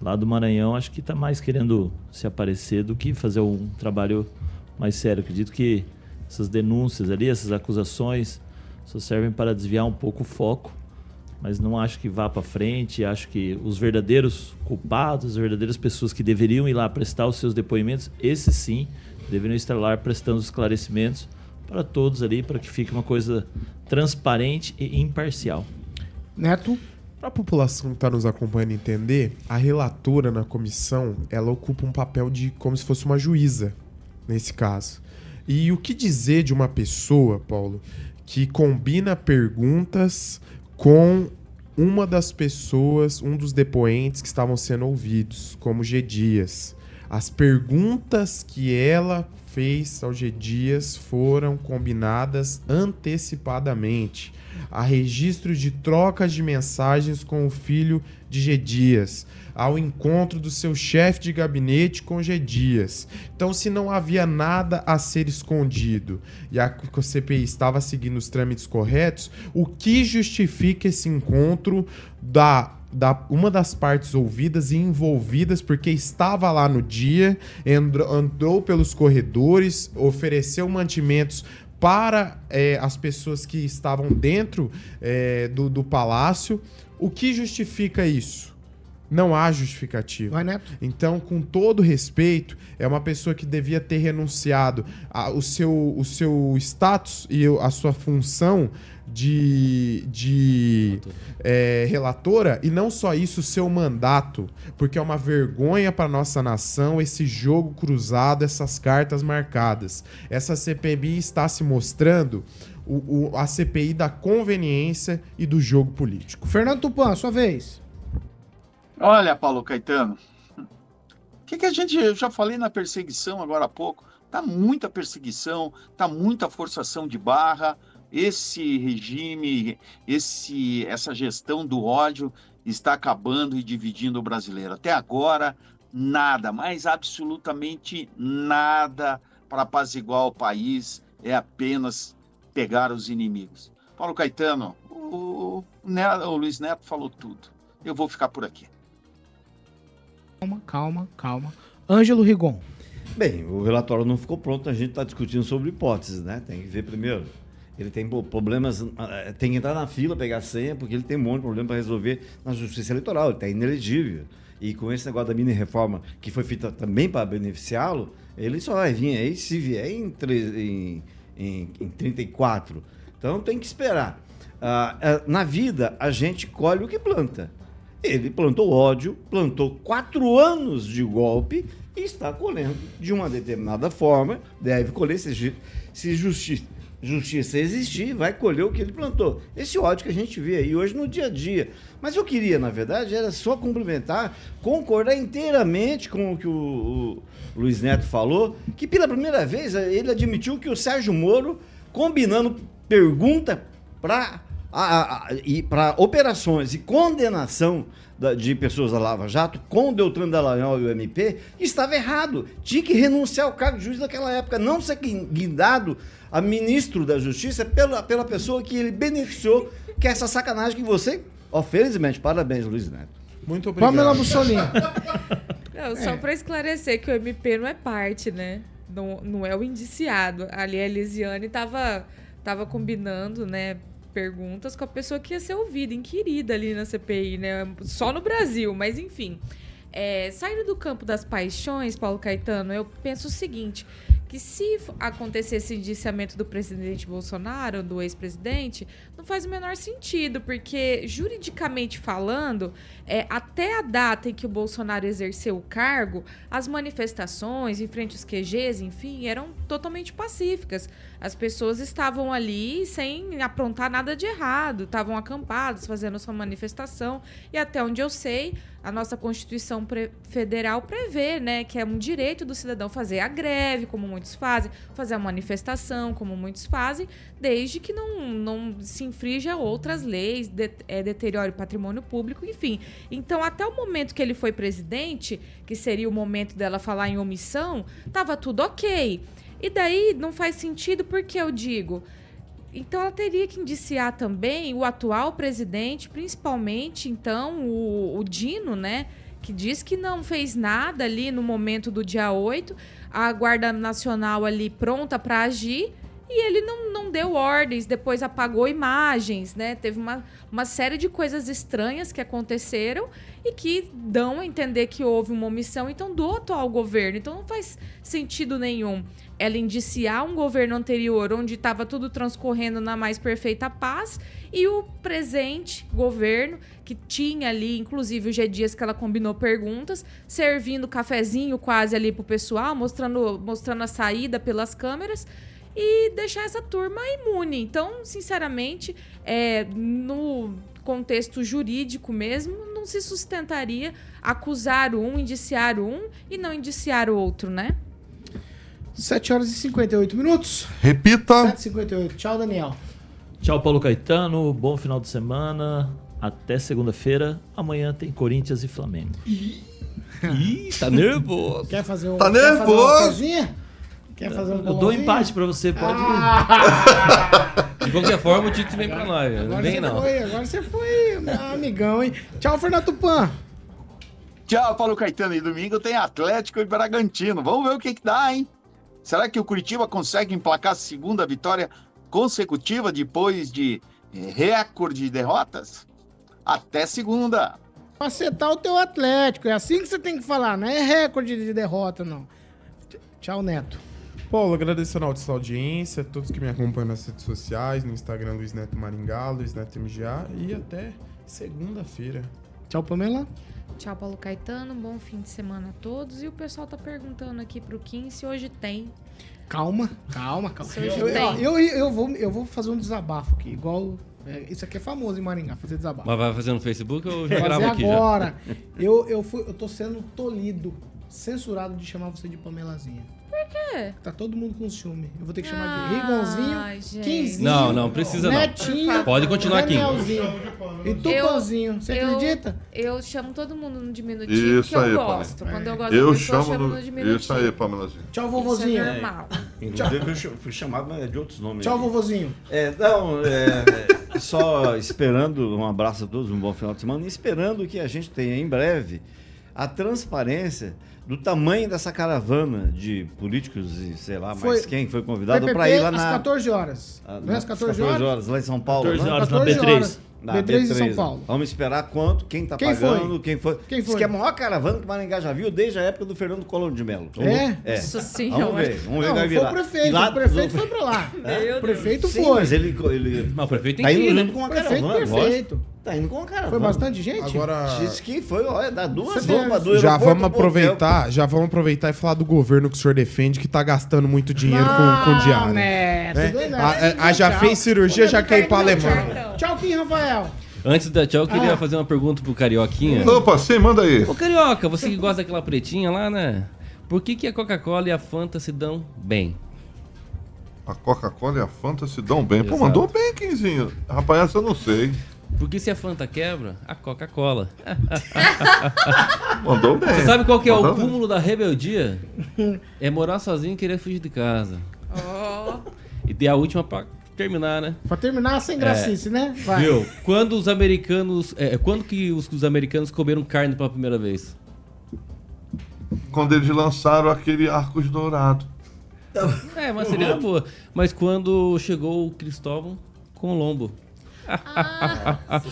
lá do Maranhão, acho que está mais querendo se aparecer do que fazer um trabalho mais sério. Acredito que essas denúncias ali, essas acusações, só servem para desviar um pouco o foco, mas não acho que vá para frente. Acho que os verdadeiros culpados, as verdadeiras pessoas que deveriam ir lá prestar os seus depoimentos, esses sim, deveriam estar lá prestando os esclarecimentos para todos ali, para que fique uma coisa transparente e imparcial. Neto. Para a população que está nos acompanhando entender, a relatora na comissão, ela ocupa um papel de como se fosse uma juíza, nesse caso. E o que dizer de uma pessoa, Paulo, que combina perguntas com uma das pessoas, um dos depoentes que estavam sendo ouvidos, como G. Dias. As perguntas que ela fez ao G. Dias foram combinadas antecipadamente. Há registro de trocas de mensagens com o filho de G. Dias, ao encontro do seu chefe de gabinete com G. Dias. Então, se não havia nada a ser escondido e a CPI estava seguindo os trâmites corretos, o que justifica esse encontro da da uma das partes ouvidas e envolvidas, porque estava lá no dia, androu, andou pelos corredores, ofereceu mantimentos para é, as pessoas que estavam dentro é, do, do palácio. O que justifica isso? Não há justificativa. Vai, Neto. Então, com todo respeito, é uma pessoa que devia ter renunciado ao seu, o seu status e a sua função de, de é, relatora, e não só isso, o seu mandato, porque é uma vergonha para nossa nação esse jogo cruzado, essas cartas marcadas. Essa CPMI está se mostrando o, o- a CPI da conveniência e do jogo político. Fernando Tupan, sua vez. Olha, Paulo Caetano, o que, que a gente. Eu já falei na perseguição agora há pouco. Tá muita perseguição, tá muita forçação de barra. Esse regime, esse, essa gestão do ódio está acabando e dividindo o brasileiro. Até agora, nada, mas absolutamente nada para apaziguar o país. É apenas pegar os inimigos. Paulo Caetano, o, Ne- o Luiz Neto falou tudo. Eu vou ficar por aqui. Calma, calma, calma. Ângelo Rigon. Bem, o relatório não ficou pronto, a gente está discutindo sobre hipóteses, né? Tem que ver primeiro. Ele tem problemas, ah, tem que entrar na fila, pegar a senha, porque ele tem um monte de problema para resolver na justiça eleitoral, ele está inelegível. E com esse negócio da mini reforma, que foi feita também para beneficiá-lo, ele só vai vir aí se vier em, em, em, em 34. Então tem que esperar. Ah, ah, na vida, a gente colhe o que planta. Ele plantou ódio, plantou quatro anos de golpe e está colhendo de uma determinada forma, deve colher se, se, justi justiça existir, vai colher o que ele plantou. Esse ódio que a gente vê aí hoje no dia a dia. Mas eu queria, na verdade, era só complementar, concordar inteiramente com o que o Luiz Neto falou, que pela primeira vez eh, ele admitiu que o Sérgio Moro, combinando pergunta para para operações e condenação da- de pessoas da Lava Jato com o Deltan Dallagnol e o MP, estava errado. Tinha que renunciar ao cargo de juiz naquela época, não ser guin- guindado a ministro da Justiça pela, pela pessoa que ele beneficiou, que é essa sacanagem que você, ó, felizmente, parabéns, Luiz Neto. Muito Pamela Mussolini. [LAUGHS] Não, só É. pra esclarecer que o MP não é parte, né? Não, não é o indiciado. Ali a Elisiane tava, tava combinando, né? Perguntas com a pessoa que ia ser ouvida, inquirida ali na CPI, né? Só no Brasil, mas enfim. É, saindo do campo das paixões, Paulo Caetano, eu penso o seguinte: que se f- acontecesse indiciamento do presidente Bolsonaro, do ex-presidente, não faz o menor sentido, porque juridicamente falando, é, até a data em que o Bolsonaro exerceu o cargo, as manifestações em frente aos QGs, enfim, eram totalmente pacíficas. As pessoas estavam ali sem aprontar nada de errado, estavam acampadas, fazendo sua manifestação. E até onde eu sei, a nossa Constituição Federal prevê, né, que é um direito do cidadão fazer a greve, como muitos fazem, fazer a manifestação, como muitos fazem, desde que não, não se infrinja outras leis, de, é, deteriore o patrimônio público, enfim. Então, até o momento que ele foi presidente, que seria o momento dela falar em omissão, tava tudo ok. E daí não faz sentido porque eu digo. Então ela teria que indiciar também o atual presidente, principalmente então o, o Dino, né? Que diz que não fez nada ali no momento do dia 8, a Guarda Nacional ali pronta para agir. E ele não, não deu ordens, depois apagou imagens, né? Teve uma, uma série de coisas estranhas que aconteceram e que dão a entender que houve uma omissão, então, do atual governo. Então, não faz sentido nenhum ela indiciar um governo anterior onde estava tudo transcorrendo na mais perfeita paz e o presente governo que tinha ali, inclusive o G Dias que ela combinou perguntas, servindo cafezinho quase ali pro pessoal, mostrando, mostrando a saída pelas câmeras e deixar essa turma imune. Então, sinceramente, é, no contexto jurídico mesmo, não se sustentaria acusar um, indiciar um e não indiciar o outro, né? 7 horas e 58 minutos. Repita. 7h58. Tchau, Daniel. Tchau, Paulo Caetano. Bom final de semana. Até segunda-feira. Amanhã tem Corinthians e Flamengo. Ih, tá nervoso. Quer fazer um. Tá quer fazer nervoso? Quer fazer um Eu dou empate pra você, pode [LAUGHS] De qualquer forma, o Tite vem pra nós. Não Agora vem, você não. foi, agora você foi, meu amigão, hein? Tchau, Fernando Tupan. Tchau, Paulo Caetano. E domingo tem Atlético e Bragantino. Vamos ver o que, que dá, hein? Será que o Curitiba consegue emplacar a segunda vitória consecutiva depois de eh, recorde de derrotas? Até segunda. Acertar o teu Atlético. É assim que você tem que falar, não é recorde de derrota, não. Tchau, Neto. Paulo, agradecendo a sua audiência, todos que me acompanham nas redes sociais, no Instagram Luiz Neto Maringá, Luiz Neto MGA e até segunda-feira. Tchau, Pamela. Tchau, Paulo Caetano. Bom fim de semana a todos. E o pessoal tá perguntando aqui pro Kim se hoje tem. Calma, calma, calma. Se hoje Eu, tem. eu, eu vou, eu vou fazer um desabafo aqui, igual. é, isso aqui é famoso em Maringá, fazer desabafo. Mas vai fazer no Facebook ou já grava aqui já? agora. Eu, eu, fui, eu tô sendo tolido, censurado de chamar você de Pamelazinha. Quê? Tá todo mundo com ciúme. Eu vou ter que chamar de Ai, Rigonzinho. Quinzinho. Não, não, precisa não. Netinho. Pode continuar. Danielzinho. E Tupanzinho. Você eu- acredita? Eu chamo todo mundo no diminutivo Isso porque aí, eu gosto. Quando eu gosto Eu pessoa, eu chamo chamo no... no diminutivo. Isso aí, Pamelazinho. Tchau, vovozinho. Isso é normal. Inclusive, eu fui chamado mas é de outros nomes. Tchau, aí. vovozinho. É, não, é, é, só esperando, um abraço a todos, um bom final de semana, e esperando que a gente tenha em breve a transparência do tamanho dessa caravana de políticos e sei lá Foi- mais quem foi convidado para ir lá às na. 14 horas. Ah, Não é às 14 horas? lá em São Paulo. 14 né? horas na 14 B3. horas. Na B3 em São Paulo. Vamos esperar quanto, quem tá Quem pagando, foi? quem foi. Quem Diz foi? que é a maior caravana que o Maringá já viu desde a época do Fernando Collor de Mello. É? É. Nossa Senhora. Vamos ver, vamos ver Não, vai foi o prefeito. Lá- o prefeito foi pra lá. O [LAUGHS] prefeito Sim, foi. mas ele, ele Mas o prefeito tem tá que indo ir, né? junto com uma Prefeito caravana, lógico. Tá indo com a cara. Foi bastante gente? Agora. Diz que foi, olha, dá duas roupas do Já vamos aproveitar, já vamos aproveitar e falar do governo que o senhor defende, que tá gastando muito dinheiro com, com diário. né, né? bem, né? Ah, é, ah, já Tchau. fez cirurgia, já quer ir pra Alemanha. Tchau, Tchau, Kim Rafael. Antes da tchau, eu queria Ah. fazer uma pergunta pro Carioquinha. Opa, sim, manda aí. Ô, Carioca, você que gosta daquela pretinha lá, né? Por que, que a Coca-Cola e a Fanta se dão bem? A Coca-Cola e a Fanta se dão bem. Pô, Exato. mandou bem, Quinzinho. Rapaz, essa eu não sei. Porque se a Fanta quebra, a Coca-Cola. [LAUGHS] Mandou bem. Você sabe qual que é o Mandou bem. cúmulo da rebeldia? É morar sozinho e querer fugir de casa. E ter a última pra terminar, né? Pra terminar sem gracice, né? Vai. Viu? Quando os americanos. É, quando que os, os americanos comeram carne pela primeira vez? Quando eles lançaram aquele Arcos Dourado. É, mas seria boa. Mas quando chegou o Cristóvão Colombo.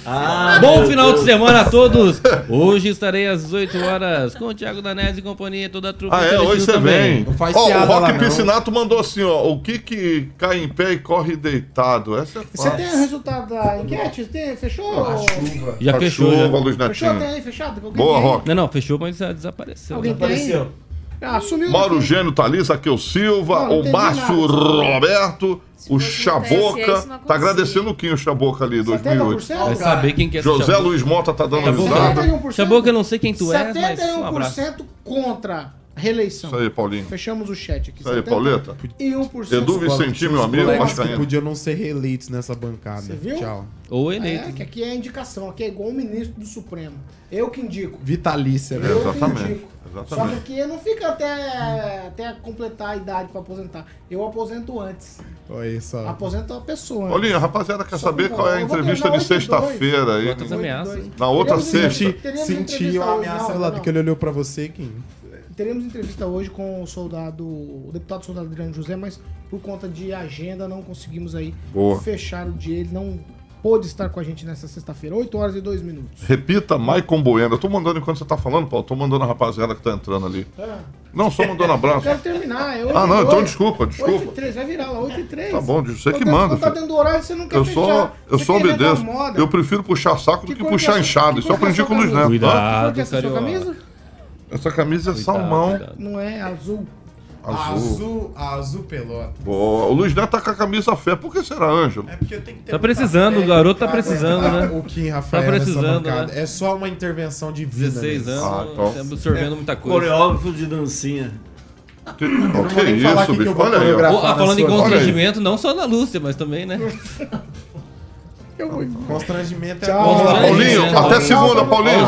Ah, Bom final de semana a todos! Hoje estarei às 18 horas com o Thiago Danese e companhia, toda a trupe. Ah, é? Hoje você vem. Não faz Ó, o Rock não. Piscinato mandou assim, ó. O que que cai em pé e corre deitado? Essa é Você tem o resultado da enquete? Tem, fechou? A chuva. Já A fechou. chuva, já. Luiz Fechou? Tem aí fechado? Boa, tem? Rock. Não, não, fechou, mas desapareceu. Alguém tem aí? Ah. Mauro. Gênio, Thalys, Aqueu Silva, Não, não o Márcio nada. Roberto, o fosse Chaboca. Tá agradecendo o Kim, o Chaboca ali, 2008. 70%? Vai saber quem que é José Chaboca. Luiz Mota tá dando risada. 71%. Chaboca, eu não sei quem tu és, mas um abraço. 71% contra reeleição. Isso aí, Paulinho. Fechamos o chat aqui. Isso aí, Pauleta. E 1% Edu. Vicentinho, meu amigo, que podiam não ser reeleitos nessa bancada. Você viu? Tchau. Ou eleito. É, que aqui é indicação. Aqui é igual o ministro do Supremo. Eu que indico. Vitalícia, né? Eu que Exatamente. indico. Só que Exatamente. aqui não fica até, até completar a idade pra aposentar. Eu aposento antes. Olha só. Aposento a pessoa. Paulinho, a rapaziada quer Só saber qual é a entrevista de 8 dois. sexta-feira aí. Quantas ameaças? Na outra sexta. entrevista- teremos Senti entrevista uma hoje. ameaça lá não. que ele olhou pra você, Kim. Teremos entrevista hoje com o soldado, o deputado soldado Adriano José, mas por conta de agenda não conseguimos aí Boa. fechar o dia. Ele não pôde estar com a gente nessa sexta-feira. 8 horas e 2 minutos. Repita, Maicon Bueno. Eu tô mandando enquanto você tá falando, Paulo. Tô mandando a rapaziada que tá entrando ali. Ah, Não, só mandando eu abraço. quero terminar. É 8 Ah, não, e então 2. desculpa, 8 e desculpa. 3, vai virar lá, 8 e 3. Tá bom, você que Quando- manda, Quando tá do horário, você não quer Eu fechar. só, eu Você só quer obedeço. moda. Eu prefiro puxar saco do Que que cor puxar que é- enxada. que Isso eu que é aprendi com o Luiz Neto. Cuidado, Qual que é essa sua camisa? Essa camisa é Cuidado, salmão. cuidado. Não é azul. Azul. Azul, azul pelota. Boa. O Luiz Neto tá com a camisa fé. Por que será, Ângelo? É porque tem que ter Tá precisando, o garoto tá precisando, né? O Kim Rafael Tá precisando, né? É só uma intervenção divina. 16 mesmo. anos, Ah, então. tá absorvendo muita coisa. Coreógrafo de dancinha. Que, que é isso, aqui que bicho? eu vou Olha aí, ah, falando em na constrangimento, não só da Lúcia, mas também, né? Eu vou. Constrangimento é Tchau. bom. Paulinho, Tchau. até segunda, Paulinho.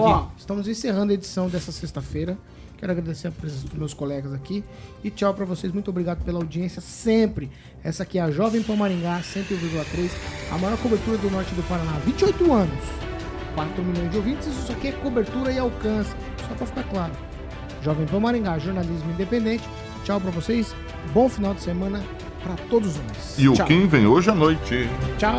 Ó, aqui. Estamos encerrando a edição dessa sexta-feira. Quero agradecer a presença dos meus colegas aqui. E tchau pra vocês. Muito obrigado pela audiência sempre. Essa aqui é a Jovem Pan Maringá, 101,3. A maior cobertura do norte do Paraná. 28 anos. 4 milhões de ouvintes. Isso aqui é cobertura e alcance. Só pra ficar claro. Jovem Pan Maringá, jornalismo independente. Tchau pra vocês. Bom final de semana pra todos nós. E o tchau. Kim vem hoje à noite. Tchau.